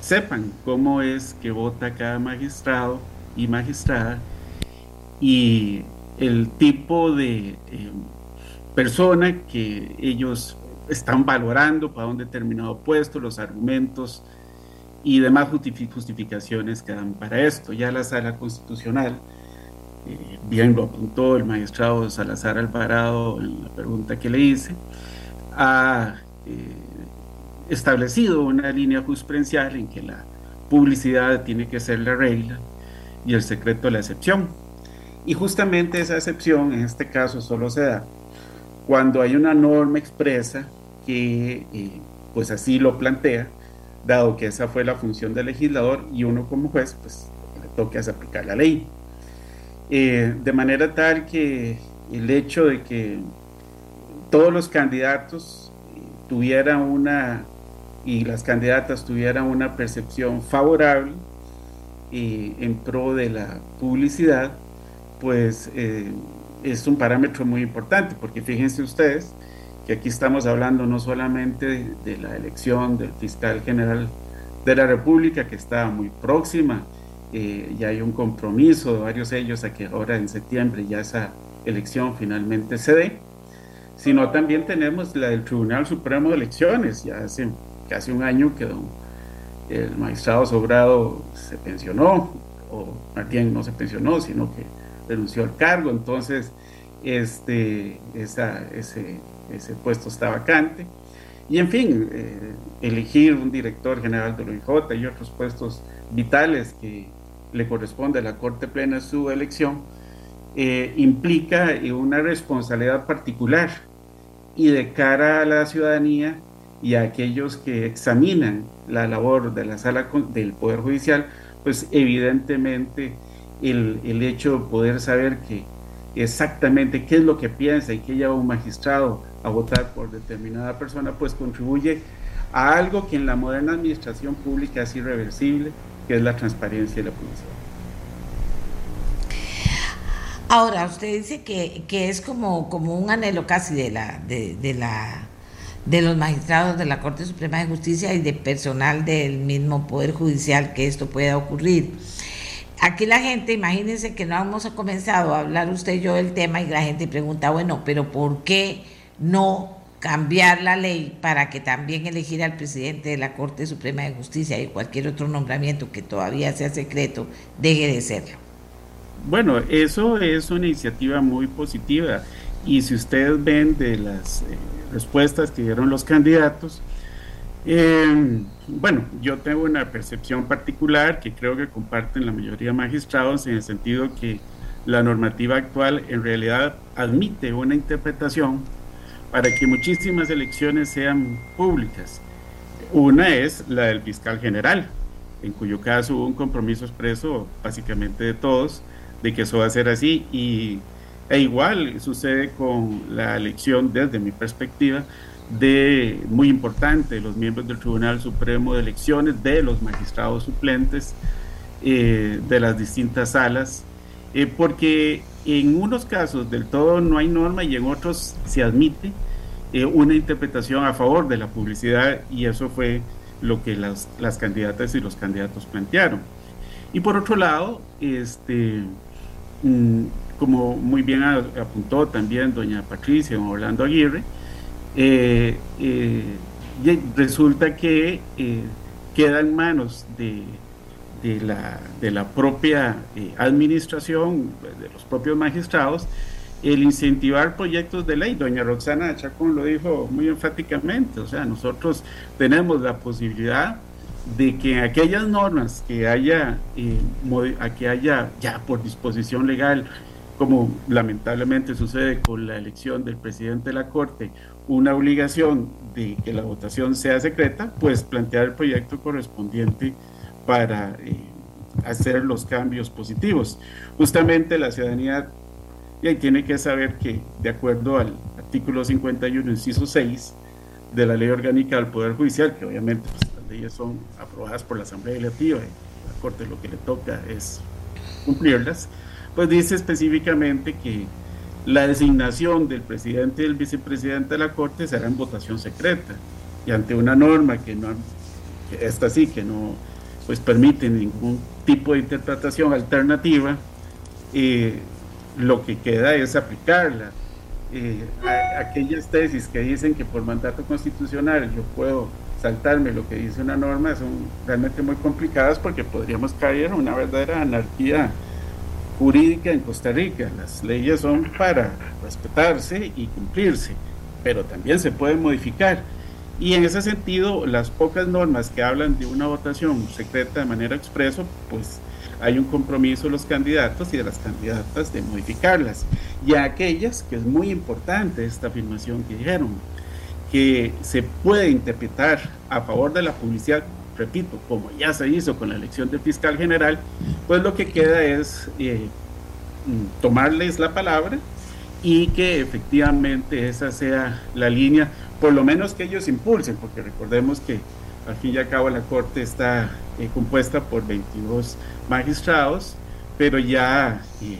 Speaker 7: sepan cómo es que vota cada magistrado y magistrada y el tipo de eh, persona que ellos están valorando para un determinado puesto, los argumentos y demás justificaciones que dan para esto. Ya la sala constitucional, eh, bien lo apuntó el magistrado Salazar Alvarado en la pregunta que le hice, ha eh, establecido una línea jurisprudencial en que la publicidad tiene que ser la regla y el secreto la excepción. Y justamente esa excepción en este caso solo se da cuando hay una norma expresa que eh, pues así lo plantea, dado que esa fue la función del legislador y uno como juez pues le toca aplicar la ley. Eh, de manera tal que el hecho de que todos los candidatos tuvieran una y las candidatas tuvieran una percepción favorable eh, en pro de la publicidad, pues eh, es un parámetro muy importante, porque fíjense ustedes que aquí estamos hablando no solamente de, la elección del fiscal general de la República, que está muy próxima, eh, ya hay un compromiso de varios de ellos a que ahora en septiembre ya esa elección finalmente se dé, sino también tenemos la del Tribunal Supremo de Elecciones, ya hace casi un año que el magistrado Sobrado se pensionó, o bien no se pensionó, sino que renunció al cargo, entonces este, ese, ese puesto está vacante. Y en fin, eh, elegir un director general de la OIJ y otros puestos vitales que le corresponde a la Corte Plena su elección, eh, implica una responsabilidad particular y de cara a la ciudadanía y a aquellos que examinan la labor de la sala del Poder Judicial, pues evidentemente el, hecho de poder saber que exactamente qué es lo que piensa y qué lleva un magistrado a votar por determinada persona, pues contribuye a algo que en la moderna administración pública es irreversible, que es la transparencia y la publicidad.
Speaker 2: Ahora, usted dice que, es como, como un anhelo casi de la, de, la de los magistrados de la Corte Suprema de Justicia y de personal del mismo Poder Judicial que esto pueda ocurrir. Aquí la gente, imagínense que no hemos comenzado a hablar usted y yo del tema y la gente pregunta, bueno, pero ¿por qué no cambiar la ley para que también elegir al presidente de la Corte Suprema de Justicia y cualquier otro nombramiento que todavía sea secreto deje de serlo?
Speaker 7: Bueno, eso es una iniciativa muy positiva y si ustedes ven de las eh, respuestas que dieron los candidatos, Eh, bueno, yo tengo una percepción particular que creo que comparten la mayoría de magistrados en el sentido que la normativa actual en realidad admite una interpretación para que muchísimas elecciones sean públicas. Una es la del fiscal general, en cuyo caso hubo un compromiso expreso básicamente de todos de que eso va a ser así y e igual sucede con la elección desde mi perspectiva de muy importante los miembros del Tribunal Supremo de Elecciones, de los magistrados suplentes eh, de las distintas salas, eh, porque en unos casos del todo no hay norma y en otros se admite eh, una interpretación a favor de la publicidad y eso fue lo que las, las candidatas y los candidatos plantearon. Y por otro lado, este, mm, como muy bien apuntó también doña Patricia Orlando Aguirre, eh, eh, resulta que eh, queda en manos de, de, la, de la, propia administración, de los propios magistrados, el incentivar proyectos de ley. Doña Roxana Chacón lo dijo muy enfáticamente, o sea, nosotros tenemos la posibilidad de que aquellas normas que haya, que haya ya por disposición legal, como lamentablemente sucede con la elección del presidente de la Corte una obligación de que la votación sea secreta, pues plantear el proyecto correspondiente para eh, hacer los cambios positivos. Justamente la ciudadanía y tiene que saber que, de acuerdo al artículo 51, inciso 6 de la Ley Orgánica del Poder Judicial, que obviamente pues, las leyes son aprobadas por la Asamblea Legislativa y la Corte lo que le toca es cumplirlas, pues dice específicamente que la designación del presidente y del vicepresidente de la Corte será en votación secreta y ante una norma que no, que esta sí, que no pues permite ningún tipo de interpretación alternativa, eh, lo que queda es aplicarla. Eh, aquellas tesis que dicen que por mandato constitucional yo puedo saltarme lo que dice una norma son realmente muy complicadas porque podríamos caer en una verdadera anarquía jurídica en Costa Rica. Las leyes son para respetarse y cumplirse, pero también se pueden modificar. Y en ese sentido, las pocas normas que hablan de una votación secreta de manera expreso, pues hay un compromiso de los candidatos y de las candidatas de modificarlas. Y aquellas, que es muy importante esta afirmación que dijeron, que se puede interpretar a favor de la publicidad repito, como ya se hizo con la elección del fiscal general, pues lo que queda es eh, mm, tomarles la palabra y que efectivamente esa sea la línea, por lo menos que ellos impulsen, porque recordemos que al fin y al cabo la Corte está eh, compuesta por 22 magistrados, pero ya eh,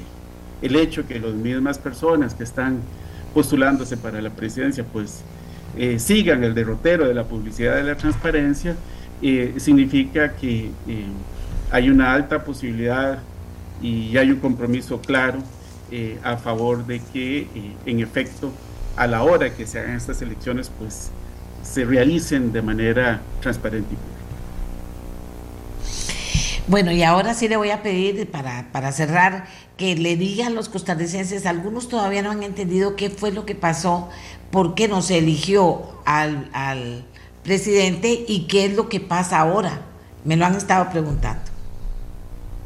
Speaker 7: el hecho que las mismas personas que están postulándose para la presidencia, pues sigan el derrotero de la publicidad de la transparencia, eh, significa que eh, hay una alta posibilidad y hay un compromiso claro eh, a favor de que en efecto a la hora que se hagan estas elecciones pues se realicen de manera transparente y pública.
Speaker 2: Bueno, y ahora sí le voy a pedir para, para cerrar que le digan a los costarricenses, algunos todavía no han entendido qué fue lo que pasó, por qué no se eligió al presidente, y qué es lo que pasa ahora. Me lo han estado preguntando.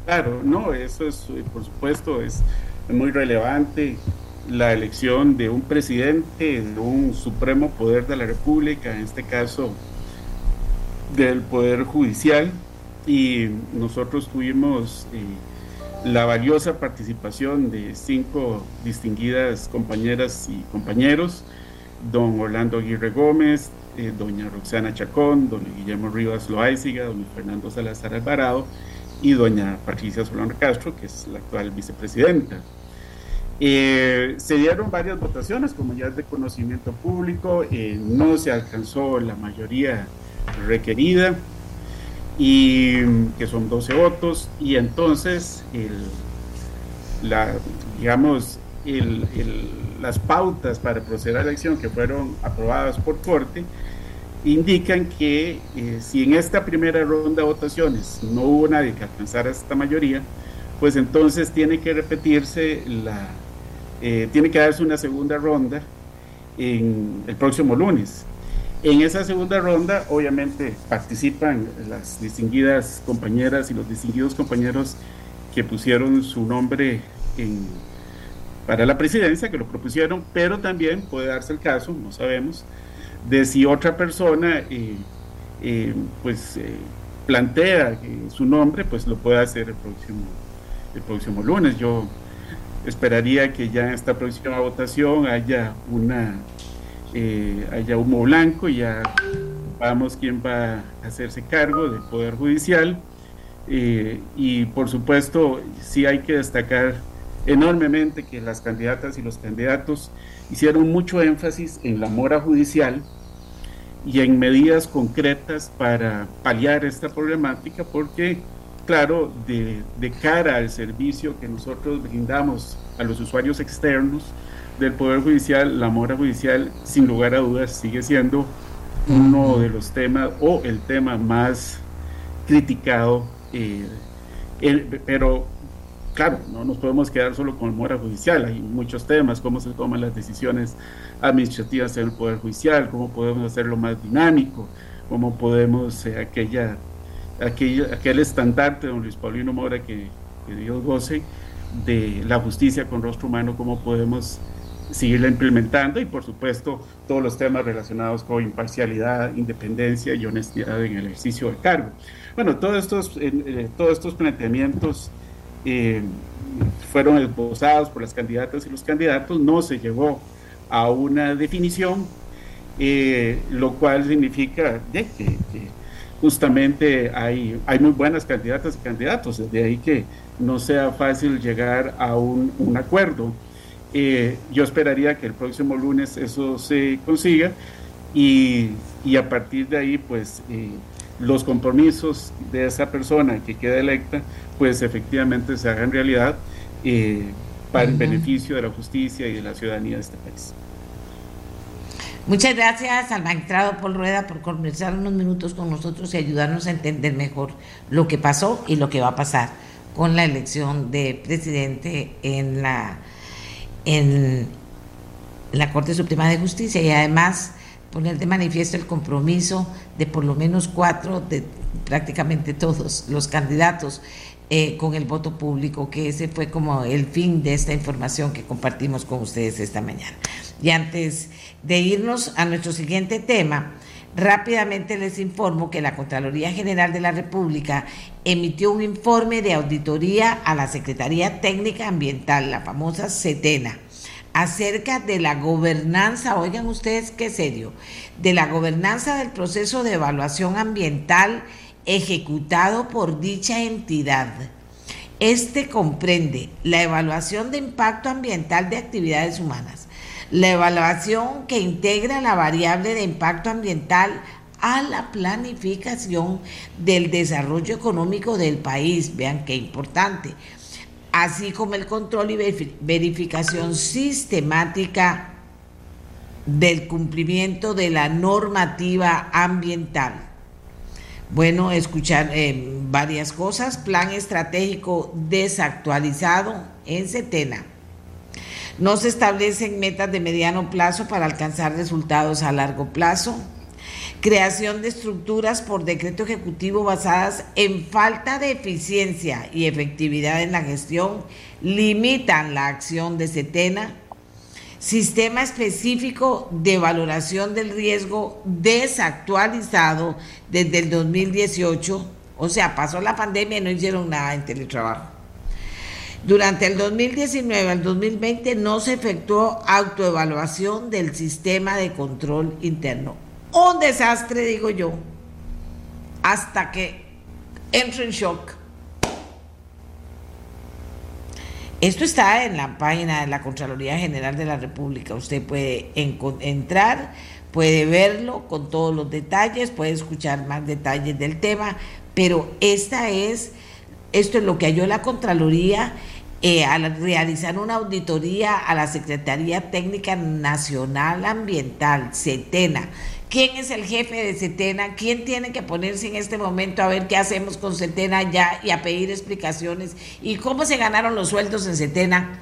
Speaker 7: Claro, no, eso es, por supuesto, es muy relevante la elección de un presidente, de un supremo poder de la República, en este caso del Poder Judicial, y nosotros tuvimos eh, la valiosa participación de cinco distinguidas compañeras y compañeros, don Orlando Aguirre Gómez, eh, doña Roxana Chacón, don Guillermo Rivas Loaiziga, don Fernando Salazar Alvarado y doña Patricia Solano Castro, que es la actual vicepresidenta. Eh, se dieron varias votaciones, como ya es de conocimiento público, eh, no se alcanzó la mayoría requerida, y que son 12 votos, y entonces la, digamos, el, las pautas para proceder a la elección que fueron aprobadas por corte indican que eh, si en esta primera ronda de votaciones no hubo nadie que alcanzara esta mayoría, pues entonces tiene que repetirse la, eh, tiene que darse una segunda ronda en el próximo lunes. En esa segunda ronda, obviamente, participan las distinguidas compañeras y los distinguidos compañeros que pusieron su nombre en, para la presidencia, que lo propusieron, pero también puede darse el caso, no sabemos, de si otra persona eh, eh, pues eh, plantea su nombre, pues lo puede hacer el próximo, el próximo lunes. Yo esperaría que ya en esta próxima votación haya una haya humo blanco y ya vamos quién va a hacerse cargo del Poder Judicial. y por supuesto, sí hay que destacar enormemente que las candidatas y los candidatos hicieron mucho énfasis en la mora judicial y en medidas concretas para paliar esta problemática porque, claro, de, cara al servicio que nosotros brindamos a los usuarios externos del Poder Judicial, la mora judicial, sin lugar a dudas, sigue siendo uno de los temas o el tema más criticado, eh, pero claro, no nos podemos quedar solo con el mora judicial, hay muchos temas, cómo se toman las decisiones administrativas en el Poder Judicial, cómo podemos hacerlo más dinámico, cómo podemos, eh, aquella, aquel estandarte de don Luis Paulino Mora que, Dios goce, de la justicia con rostro humano, cómo podemos seguirla implementando y por supuesto todos los temas relacionados con imparcialidad, independencia y honestidad en el ejercicio del cargo. Bueno, todos estos, eh, todos estos planteamientos eh, fueron esbozados por las candidatas y los candidatos, no se llegó a una definición, eh, lo cual significa que, justamente hay, hay muy buenas candidatas y candidatos, de ahí que no sea fácil llegar a un, acuerdo. Eh, yo esperaría que el próximo lunes eso se consiga y, y a partir de ahí, pues los compromisos de esa persona que queda electa, pues efectivamente se hagan realidad eh, para el beneficio de la justicia y de la ciudadanía de este país.
Speaker 2: Muchas gracias al magistrado Paul Rueda por conversar unos minutos con nosotros y ayudarnos a entender mejor lo que pasó y lo que va a pasar con la elección de presidente en la, en la Corte Suprema de Justicia. Y además poner de manifiesto el compromiso de por lo menos cuatro de prácticamente todos los candidatos eh, con el voto público, que ese fue como el fin de esta información que compartimos con ustedes esta mañana. Y antes de irnos a nuestro siguiente tema, rápidamente les informo que la Contraloría General de la República emitió un informe de auditoría a la Secretaría Técnica Ambiental, la famosa CETENA acerca de la gobernanza, oigan ustedes qué serio, de la gobernanza del proceso de evaluación ambiental ejecutado por dicha entidad. Este comprende la evaluación de impacto ambiental de actividades humanas, la evaluación que integra la variable de impacto ambiental a la planificación del desarrollo económico del país. Vean qué importante así como el control y verificación sistemática del cumplimiento de la normativa ambiental. Bueno, escuchar eh, varias cosas. Plan estratégico desactualizado en Setena. No se establecen metas de mediano plazo para alcanzar resultados a largo plazo creación de estructuras por decreto ejecutivo basadas en falta de eficiencia y efectividad en la gestión limitan la acción de Setena, sistema específico de valoración del riesgo desactualizado desde el 2018, o sea, pasó la pandemia y no hicieron nada en teletrabajo. Durante el 2019 al 2020 no se efectuó autoevaluación del sistema de control interno un desastre, digo yo, hasta que entro en shock. Esto está en la página de la Contraloría General de la República. Usted puede entrar, puede verlo con todos los detalles, puede escuchar más detalles del tema, pero esta es, esto es lo que halló la Contraloría eh, al realizar una auditoría a la Secretaría Técnica Nacional Ambiental, CETENA, quién es el jefe de Setena, quién tiene que ponerse en este momento a ver qué hacemos con Setena ya y a pedir explicaciones y cómo se ganaron los sueldos en Setena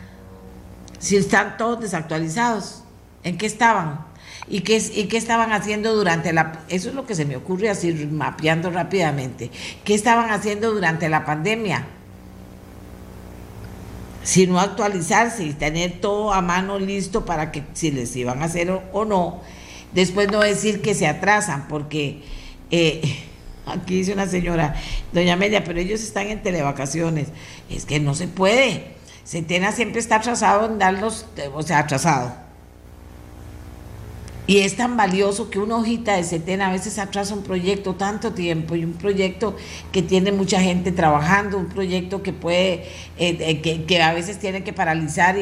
Speaker 2: si están todos desactualizados, en qué estaban. ¿Y qué, ¿Y qué estaban haciendo durante la... Eso es lo que se me ocurre así, mapeando rápidamente. ¿Qué estaban haciendo durante la pandemia? Si no actualizarse y tener todo a mano listo para que si les iban a hacer o, no, después no decir que se atrasan, porque eh, aquí dice una señora, doña Amelia, pero ellos están en televacaciones. Es que no se puede. Centena siempre está atrasado en darlos, o sea, atrasado y es tan valioso que una hojita de setena a veces atrasa un proyecto tanto tiempo y un proyecto que tiene mucha gente trabajando, un proyecto que puede, eh, eh, que, a veces tiene que paralizar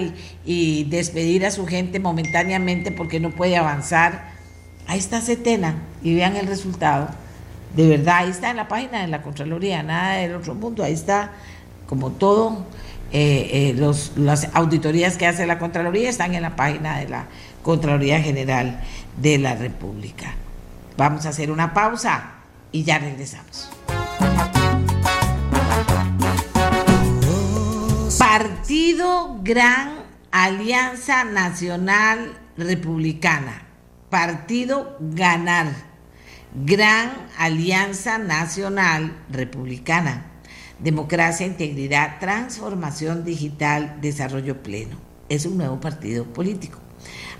Speaker 2: y, despedir a su gente momentáneamente porque no puede avanzar. Ahí está Setena y vean el resultado. De verdad, ahí está en la página de la Contraloría, nada del otro mundo, ahí está como todo. Eh, los, las auditorías que hace la Contraloría están en la página de la Contraloría General de la República. Vamos a hacer una pausa y ya regresamos. Partido Gran Alianza Nacional Republicana. Partido Ganar. Gran Alianza Nacional Republicana. Democracia, integridad, transformación digital, desarrollo pleno. Es un nuevo partido político.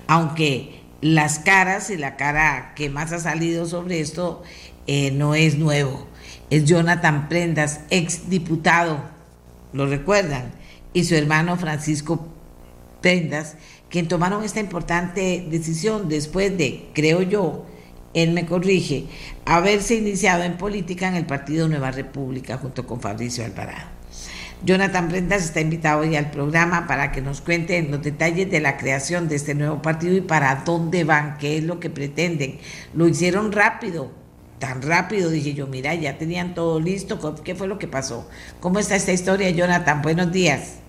Speaker 2: Aunque las caras y la cara que más ha salido sobre esto eh, no es nuevo. Es Jonathan Prendas, ex diputado, lo recuerdan, y su hermano Francisco Prendas, quien tomaron esta importante decisión después de, creo yo, él me corrige, haberse iniciado en política en el Partido Nueva República junto con Fabricio Alvarado. Jonathan Prendas está invitado hoy al programa para que nos cuente los detalles de la creación de este nuevo partido y para dónde van, qué es lo que pretenden. Lo hicieron rápido, tan rápido, dije yo, mira, ya tenían todo listo, ¿qué fue lo que pasó? ¿Cómo está esta historia, Jonathan? Buenos días.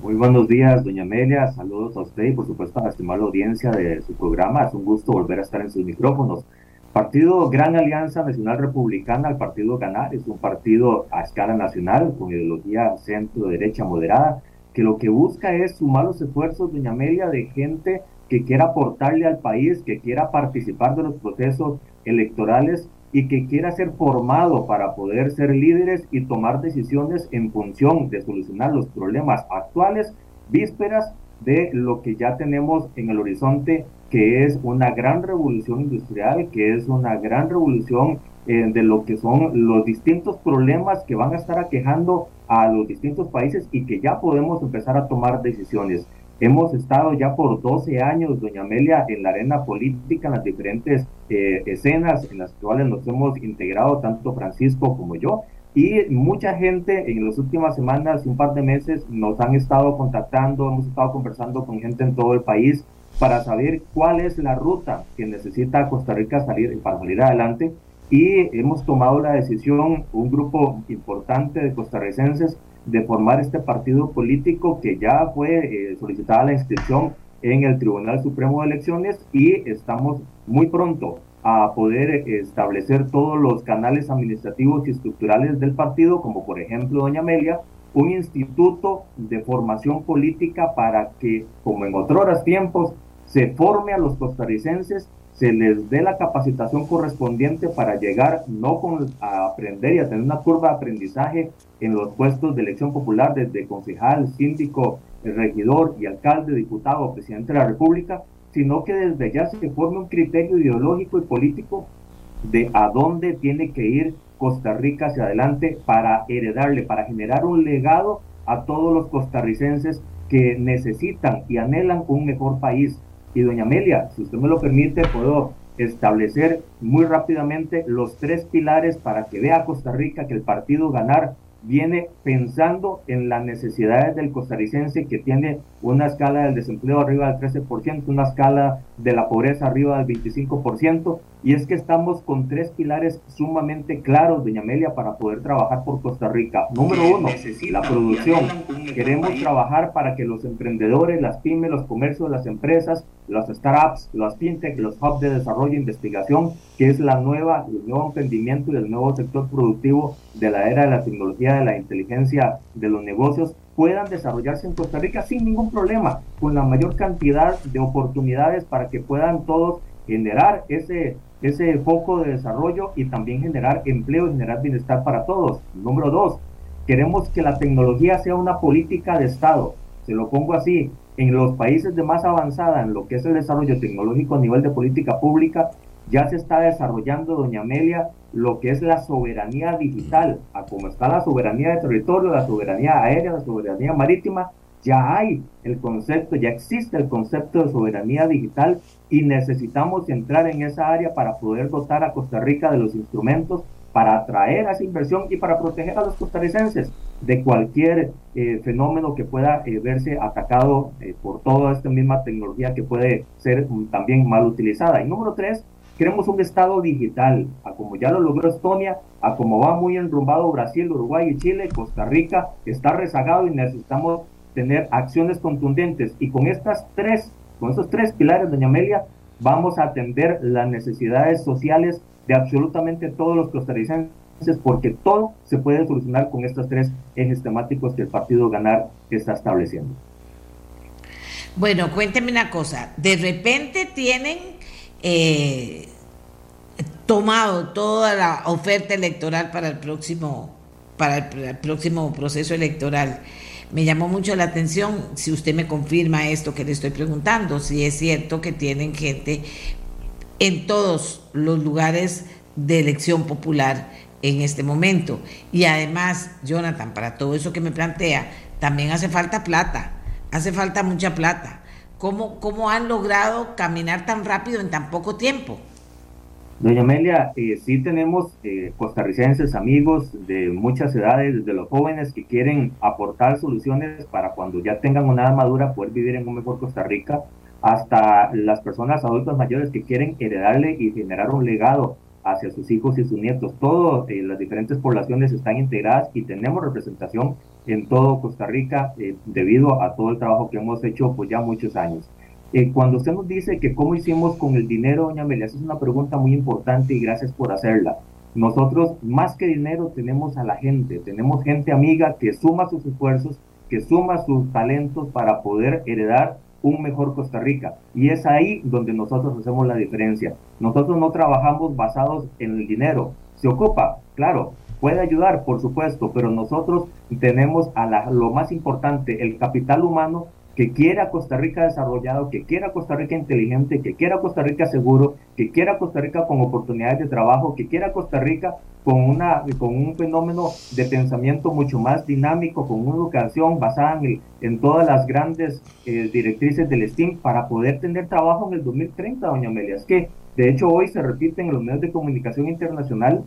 Speaker 11: Muy buenos días, doña Amelia, saludos a usted y por supuesto a la estimada audiencia de su programa. Es un gusto volver a estar en sus micrófonos. Partido Gran Alianza Nacional Republicana, el partido Ganar, es un partido a escala nacional con ideología centro-derecha moderada, que lo que busca es sumar los esfuerzos, doña Amelia, de gente que quiera aportarle al país, que quiera participar de los procesos electorales y que quiera ser formado para poder ser líderes y tomar decisiones en función de solucionar los problemas actuales, vísperas de lo que ya tenemos en el horizonte que es una gran revolución industrial, que es una gran revolución eh, de lo que son los distintos problemas que van a estar aquejando a los distintos países y que ya podemos empezar a tomar decisiones. Hemos estado ya por 12 años, doña Amelia, en la arena política, en las diferentes eh, escenas en las cuales nos hemos integrado, tanto Francisco como yo, y mucha gente en las últimas semanas, un par de meses, nos han estado contactando, hemos estado conversando con gente en todo el país para saber cuál es la ruta que necesita Costa Rica salir, para salir adelante. Y hemos tomado la decisión, un grupo importante de costarricenses, de formar este partido político que ya fue eh, solicitada la inscripción en el Tribunal Supremo de Elecciones y estamos muy pronto a poder establecer todos los canales administrativos y estructurales del partido, como por ejemplo Doña Amelia, un instituto de formación política para que, como en otros tiempos, se forme a los costarricenses, se les dé la capacitación correspondiente para llegar no con, a aprender y a tener una curva de aprendizaje en los puestos de elección popular desde concejal, síndico, regidor y alcalde, diputado presidente de la República, sino que desde ya se forme un criterio ideológico y político de a dónde tiene que ir Costa Rica hacia adelante para heredarle, para generar un legado a todos los costarricenses que necesitan y anhelan un mejor país, y doña Amelia, si usted me lo permite, puedo establecer muy rápidamente los tres pilares para que vea Costa Rica que el partido ganar viene pensando en las necesidades del costarricense que tiene una escala del desempleo arriba del 13%, una escala de la pobreza arriba del 25%, y es que estamos con tres pilares sumamente claros, doña Amelia, para poder trabajar por Costa Rica. Número uno, la producción. Queremos trabajar para que los emprendedores, las pymes, los comercios, las empresas, las startups, las fintech, los hubs de desarrollo e investigación, que es la nueva, el nuevo emprendimiento y el nuevo sector productivo de la era de la tecnología, de la inteligencia de los negocios, puedan desarrollarse en Costa Rica sin ningún problema, con la mayor cantidad de oportunidades para que puedan todos generar ese, ese foco de desarrollo y también generar empleo y generar bienestar para todos. Número dos, queremos que la tecnología sea una política de Estado. Se lo pongo así, en los países de más avanzada en lo que es el desarrollo tecnológico a nivel de política pública, ya se está desarrollando, doña Amelia, lo que es la soberanía digital, a como está la soberanía de territorio, la soberanía aérea, la soberanía marítima, ya hay el concepto, ya existe el concepto de soberanía digital y necesitamos entrar en esa área para poder dotar a Costa Rica de los instrumentos para atraer a esa inversión y para proteger a los costarricenses de cualquier eh, fenómeno que pueda eh, verse atacado eh, por toda esta misma tecnología que puede ser um, también mal utilizada. Y número tres, queremos un Estado digital, a como ya lo logró Estonia, a como va muy enrumbado Brasil, Uruguay y Chile, Costa Rica está rezagado y necesitamos tener acciones contundentes. Y con estas tres, con estos tres pilares, doña Amelia, vamos a atender las necesidades sociales de absolutamente todos los costarricenses, porque todo se puede solucionar con estos tres ejes temáticos que el Partido Ganar está estableciendo.
Speaker 2: Bueno, cuénteme una cosa, de repente tienen eh, tomado toda la oferta electoral para el próximo para el, próximo proceso electoral. Me llamó mucho la atención si usted me confirma esto que le estoy preguntando, si es cierto que tienen gente en todos los lugares de elección popular en este momento. Y además, Jonathan, para todo eso que me plantea, también hace falta plata, hace falta mucha plata. ¿Cómo, cómo han logrado caminar tan rápido en tan poco tiempo?
Speaker 11: Doña Amelia, eh, sí tenemos eh, costarricenses, amigos de muchas edades, desde los jóvenes que quieren aportar soluciones para cuando ya tengan una edad madura poder vivir en un mejor Costa Rica, hasta las personas adultas mayores que quieren heredarle y generar un legado hacia sus hijos y sus nietos. Todas eh, las diferentes poblaciones están integradas y tenemos representación en todo Costa Rica eh, debido a todo el trabajo que hemos hecho pues ya muchos años. Eh, cuando usted nos dice que cómo hicimos con el dinero, doña Amelia, es una pregunta muy importante y gracias por hacerla. Nosotros, más que dinero, tenemos a la gente, tenemos gente amiga que suma sus esfuerzos, que suma sus talentos para poder heredar un mejor Costa Rica. Y es ahí donde nosotros hacemos la diferencia. Nosotros no trabajamos basados en el dinero. Se ocupa, claro, puede ayudar, por supuesto, pero nosotros tenemos a la, lo más importante, el capital humano que quiera Costa Rica desarrollado, que quiera Costa Rica inteligente, que quiera Costa Rica seguro, que quiera Costa Rica con oportunidades de trabajo, que quiera Costa Rica con, una, con un fenómeno de pensamiento mucho más dinámico, con una educación basada en, en todas las grandes eh, directrices del STEAM para poder tener trabajo en el 2030, doña Amelia. Es que, de hecho, hoy se repite en los medios de comunicación internacional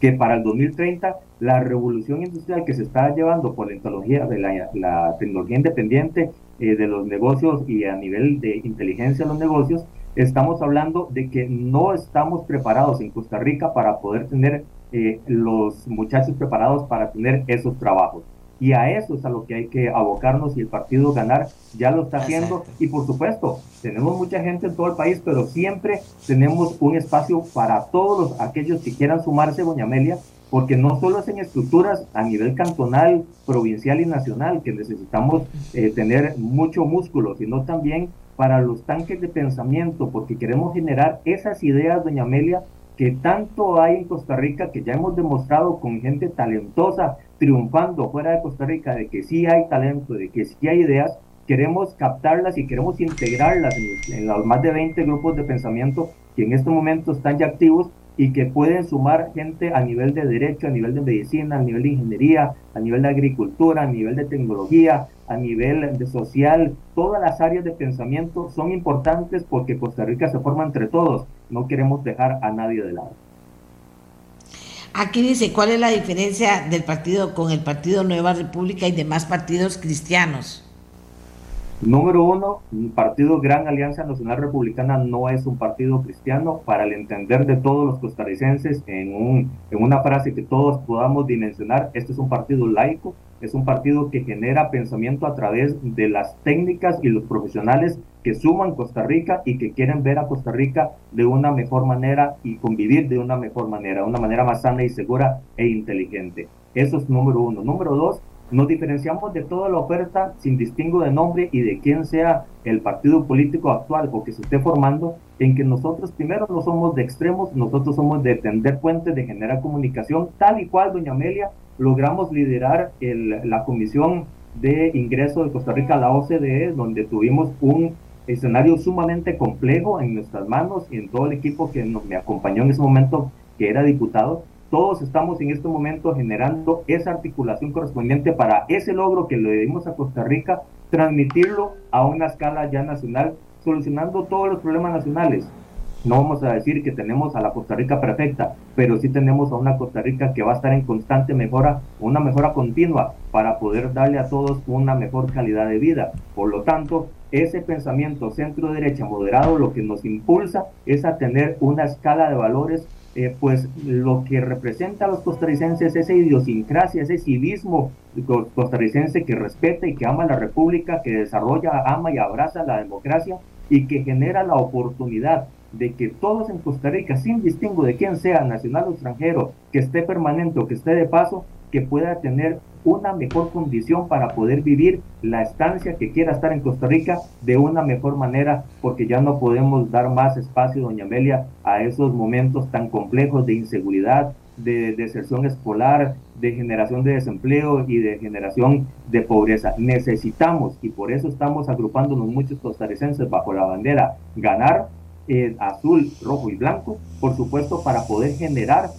Speaker 11: que para el 2030 la revolución industrial que se está llevando por la tecnología, de la, tecnología independiente eh, de los negocios y a nivel de inteligencia de los negocios, estamos hablando de que no estamos preparados en Costa Rica para poder tener eh, los muchachos preparados para tener esos trabajos. Y a eso es a lo que hay que abocarnos y el partido ganar ya lo está haciendo. Y por supuesto, tenemos mucha gente en todo el país, pero siempre tenemos un espacio para todos los, aquellos que quieran sumarse, doña Amelia, porque no solo es en estructuras a nivel cantonal, provincial y nacional que necesitamos eh, tener mucho músculo, sino también para los tanques de pensamiento, porque queremos generar esas ideas, doña Amelia, que tanto hay en Costa Rica, que ya hemos demostrado con gente talentosa triunfando fuera de Costa Rica, de que sí hay talento, de que sí hay ideas, queremos captarlas y queremos integrarlas en, los más de 20 grupos de pensamiento que en este momento están ya activos y que pueden sumar gente a nivel de derecho, a nivel de medicina, a nivel de ingeniería, a nivel de agricultura, a nivel de tecnología, a nivel de social. Todas las áreas de pensamiento son importantes porque Costa Rica se forma entre todos. No queremos dejar a nadie de lado.
Speaker 2: Aquí dice, ¿cuál es la diferencia del partido con el Partido Nueva República y demás partidos cristianos?
Speaker 11: Número uno, el partido Gran Alianza Nacional Republicana no es un partido cristiano para el entender de todos los costarricenses en, un, en una frase que todos podamos dimensionar. Este es un partido laico, es un partido que genera pensamiento a través de las técnicas y los profesionales que suman Costa Rica y que quieren ver a Costa Rica de una mejor manera y convivir de una mejor manera, de una manera más sana y segura e inteligente. Eso es número uno. Número dos, Nos diferenciamos de toda la oferta sin distingo de nombre y de quién sea el partido político actual o que se esté formando, en que nosotros primero no somos de extremos, nosotros somos de tender puentes, de generar comunicación, tal y cual, doña Amelia, logramos liderar la comisión de ingreso de Costa Rica a la OCDE, donde tuvimos un escenario sumamente complejo en nuestras manos y en todo el equipo que nos, me acompañó en ese momento, que era diputado, todos estamos en este momento generando esa articulación correspondiente para ese logro que le dimos a Costa Rica, transmitirlo a una escala ya nacional, solucionando todos los problemas nacionales. No vamos a decir que tenemos a la Costa Rica perfecta, pero sí tenemos a una Costa Rica que va a estar en constante mejora, una mejora continua para poder darle a todos una mejor calidad de vida. Por lo tanto, ese pensamiento centro-derecha moderado lo que nos impulsa es a tener una escala de valores eh, pues lo que representa a los costarricenses, esa idiosincrasia, ese civismo costarricense que respeta y que ama la república, que desarrolla, ama y abraza la democracia y que genera la oportunidad de que todos en Costa Rica, sin distingo de quién sea, nacional o extranjero, que esté permanente o que esté de paso, que pueda tener una mejor condición para poder vivir la estancia que quiera estar en Costa Rica de una mejor manera, porque ya no podemos dar más espacio, doña Amelia, a esos momentos tan complejos de inseguridad, de deserción escolar, de generación de desempleo y de generación de pobreza. Necesitamos, y por eso estamos agrupándonos muchos costarricenses bajo la bandera, ganar eh, azul, rojo y blanco, por supuesto, para poder generar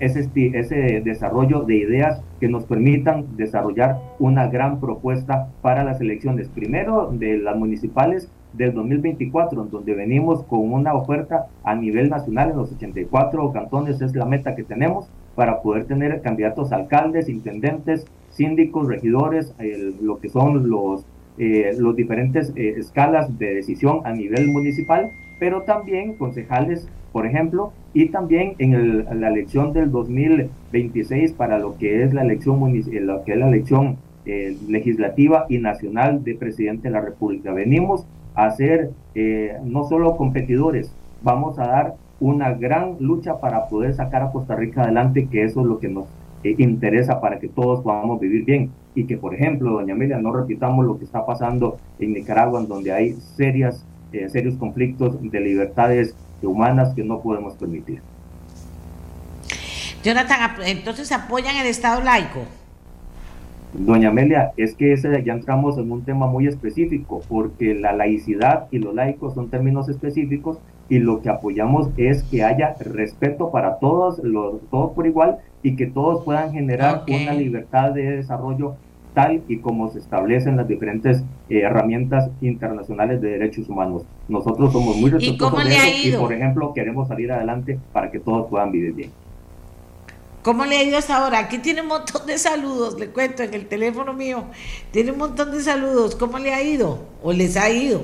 Speaker 11: ese, ese desarrollo de ideas que nos permitan desarrollar una gran propuesta para las elecciones, primero de las municipales del 2024, donde venimos con una oferta a nivel nacional en los 84 cantones, es la meta que tenemos para poder tener candidatos alcaldes, intendentes, síndicos, regidores, lo que son los, eh, los diferentes eh, escalas de decisión a nivel municipal, pero también concejales por ejemplo, y también en la elección del 2026 para lo que es la elección, eh, lo que es la elección eh, legislativa y nacional de presidente de la República. Venimos a ser eh, no solo competidores, vamos a dar una gran lucha para poder sacar a Costa Rica adelante, que eso es lo que nos interesa para que todos podamos vivir bien y que, por ejemplo, doña Amelia, no repitamos lo que está pasando en Nicaragua, en donde hay serias, serios conflictos de libertades humanas que no podemos permitir.
Speaker 2: Jonathan, entonces apoyan el Estado laico.
Speaker 11: Doña Amelia, es que ese, ya entramos en un tema muy específico, porque la laicidad y los laicos son términos específicos y lo que apoyamos es que haya respeto para todos, los, todos por igual y que todos puedan generar una libertad de desarrollo tal y como se establecen las diferentes eh, herramientas internacionales de derechos humanos. Nosotros somos muy respetuosos de eso y, por ejemplo, queremos salir adelante para que todos puedan vivir bien.
Speaker 2: ¿Cómo le ha ido hasta ahora? Aquí tiene un montón de saludos, le cuento en el teléfono mío. Tiene un montón de saludos. ¿Cómo le ha ido? ¿O les ha ido?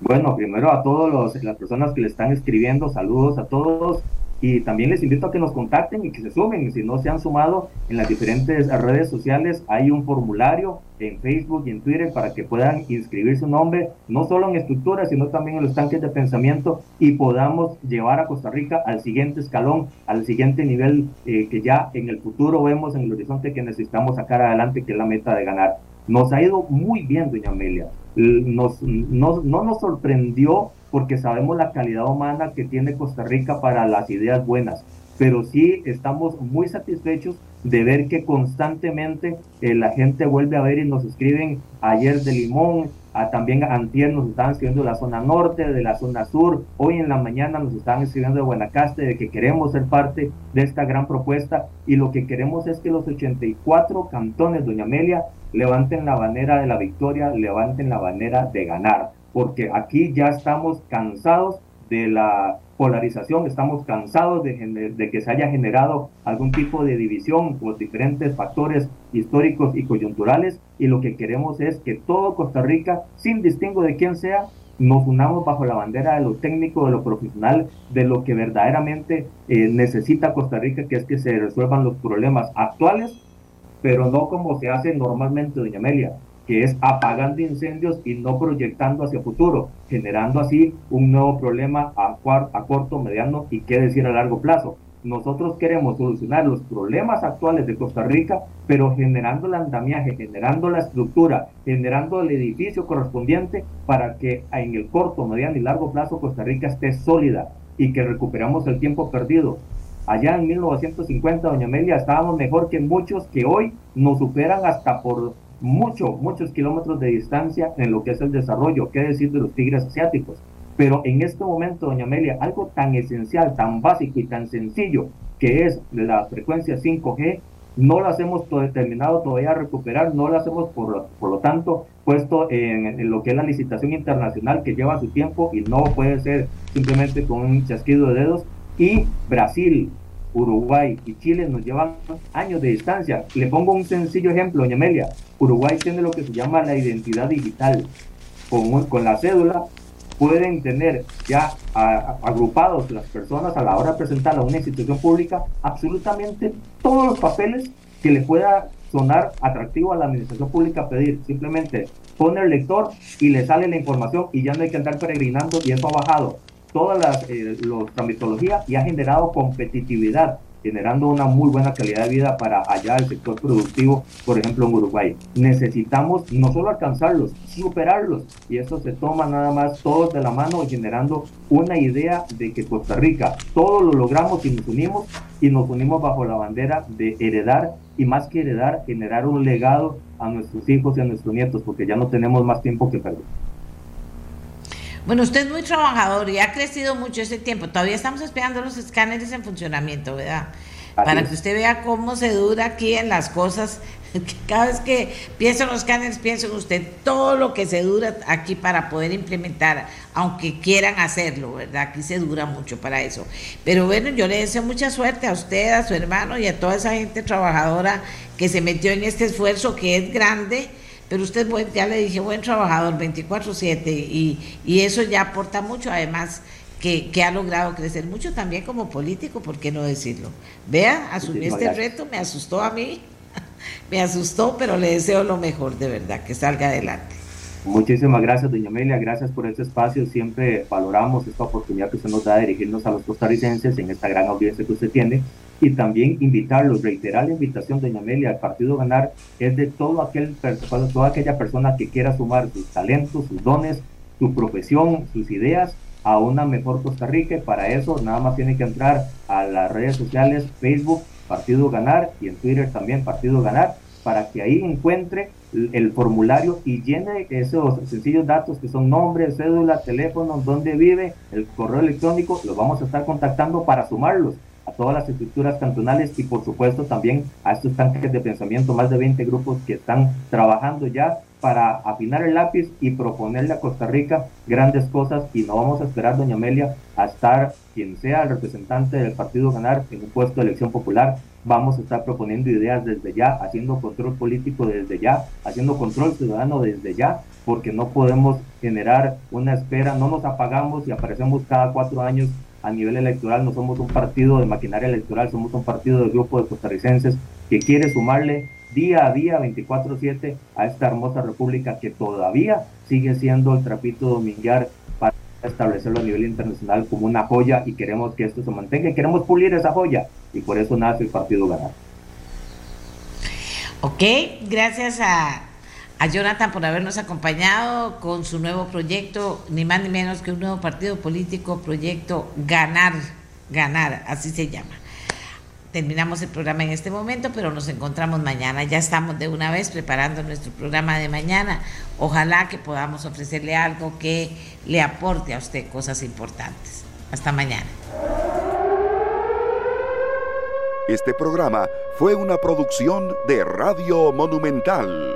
Speaker 11: Bueno, primero a todas las personas que le están escribiendo, saludos a todos. Y también les invito a que nos contacten y que se sumen. Si no se han sumado en las diferentes redes sociales, hay un formulario en Facebook y en Twitter para que puedan inscribir su nombre, no solo en estructuras, sino también en los tanques de pensamiento y podamos llevar a Costa Rica al siguiente escalón, al siguiente nivel eh, que ya en el futuro vemos en el horizonte que necesitamos sacar adelante, que es la meta de ganar. Nos ha ido muy bien, doña Amelia. Nos, no nos sorprendió porque sabemos la calidad humana que tiene Costa Rica para las ideas buenas, pero sí estamos muy satisfechos de ver que constantemente eh, la gente vuelve a ver y nos escriben ayer de Limón, a, también antier nos estaban escribiendo de la zona norte, de la zona sur, hoy en la mañana nos estaban escribiendo de Buenacaste, de que queremos ser parte de esta gran propuesta y lo que queremos es que los 84 cantones, doña Amelia, levanten la bandera de la victoria, levanten la bandera de ganar porque aquí ya estamos cansados de la polarización, estamos cansados de, que se haya generado algún tipo de división por diferentes factores históricos y coyunturales y lo que queremos es que todo Costa Rica, sin distingo de quién sea, nos unamos bajo la bandera de lo técnico, de lo profesional, de lo que verdaderamente eh, necesita Costa Rica, que es que se resuelvan los problemas actuales, pero no como se hace normalmente, doña Amelia, que es apagando incendios y no proyectando hacia futuro, generando así un nuevo problema a, corto, mediano y qué decir a largo plazo. nosotros queremos solucionar los problemas actuales de Costa Rica, pero generando el andamiaje, generando la estructura, generando el edificio correspondiente para que en el corto, mediano y largo plazo Costa Rica esté sólida y que recuperamos el tiempo perdido. Allá en 1950, doña Amelia, estábamos mejor que muchos que hoy nos superan hasta por muchos, muchos kilómetros de distancia en lo que es el desarrollo, qué decir de los tigres asiáticos. Pero en este momento, doña Amelia, algo tan esencial, tan básico y tan sencillo que es la frecuencia 5G, no lo hemos terminado todavía a recuperar, no lo hacemos por, por lo tanto puesto en, en, lo que es la licitación internacional que lleva su tiempo y no puede ser simplemente con un chasquido de dedos. Y Brasil, Uruguay y Chile nos llevan años de distancia. Le pongo un sencillo ejemplo, doña Amelia. Uruguay tiene lo que se llama la identidad digital. Con, con la cédula pueden tener ya agrupados las personas a la hora de presentar a una institución pública absolutamente todos los papeles que le pueda sonar atractivo a la administración pública pedir. Simplemente pone el lector y le sale la información y ya no hay que andar peregrinando y eso todas las eh, tramitologías y ha generado competitividad generando una muy buena calidad de vida para allá el sector productivo, por ejemplo en Uruguay. Necesitamos no solo alcanzarlos, superarlos, y eso se toma nada más todos de la mano generando una idea de que Costa Rica, todos lo logramos y nos unimos, y nos unimos bajo la bandera de heredar, y más que heredar, generar un legado a nuestros hijos y a nuestros nietos, porque ya no tenemos más tiempo que perder.
Speaker 2: Bueno, usted es muy trabajador y ha crecido mucho ese tiempo. Todavía estamos esperando los escáneres en funcionamiento, ¿verdad? Para que usted vea cómo se dura aquí en las cosas. Cada vez que pienso en los escáneres, pienso en usted todo lo que se dura aquí para poder implementar, aunque quieran hacerlo, ¿verdad? Aquí se dura mucho para eso. Pero bueno, yo le deseo mucha suerte a usted, a su hermano y a toda esa gente trabajadora que se metió en este esfuerzo que es grande pero usted, ya le dije, buen trabajador, 24/7, y, y eso ya aporta mucho, además que, que, ha logrado crecer mucho también como político, ¿por qué no decirlo? Vea, asumí este reto, me asustó a mí, me asustó, pero le deseo lo mejor, de verdad, que salga adelante.
Speaker 11: Muchísimas gracias, doña Amelia, gracias por este espacio, siempre valoramos esta oportunidad que usted nos da de dirigirnos a los costarricenses en esta gran audiencia que usted tiene y también invitarlos, reiterar la invitación, doña Amelia, al Partido Ganar es de todo aquel, toda aquella persona que quiera sumar sus talentos, sus dones, su profesión, sus ideas a una mejor Costa Rica. para eso nada más tiene que entrar a las redes sociales, Facebook, Partido Ganar y en Twitter también Partido Ganar, para que ahí encuentre el formulario y llene esos sencillos datos que son nombre, cédula, teléfono, dónde vive, el correo electrónico, los vamos a estar contactando para sumarlos a todas las estructuras cantonales y por supuesto también a estos tanques de pensamiento, más de 20 grupos que están trabajando ya para afinar el lápiz y proponerle a Costa Rica grandes cosas y no vamos a esperar, doña Amelia, a estar quien sea el representante del partido ganar en un puesto de elección popular. Vamos a estar proponiendo ideas desde ya, haciendo control político desde ya, haciendo control ciudadano desde ya, porque no podemos generar una espera, no nos apagamos y aparecemos cada cuatro años a nivel electoral, no somos un partido de maquinaria electoral, somos un partido de grupo de costarricenses que quiere sumarle día a día, 24/7, a esta hermosa república que todavía sigue siendo el trapito dominguear para establecerlo a nivel internacional como una joya y queremos que esto se mantenga y queremos pulir esa joya y por eso nace el Partido Ganar.
Speaker 2: Ok, gracias a a Jonathan por habernos acompañado con su nuevo proyecto, ni más ni menos que un nuevo partido político, proyecto Ganar, Ganar, así se llama. Terminamos el programa en este momento, pero nos encontramos mañana. Ya estamos de una vez preparando nuestro programa de mañana. Ojalá que podamos ofrecerle algo que le aporte a usted cosas importantes. Hasta mañana.
Speaker 1: Este programa fue una producción de Radio Monumental.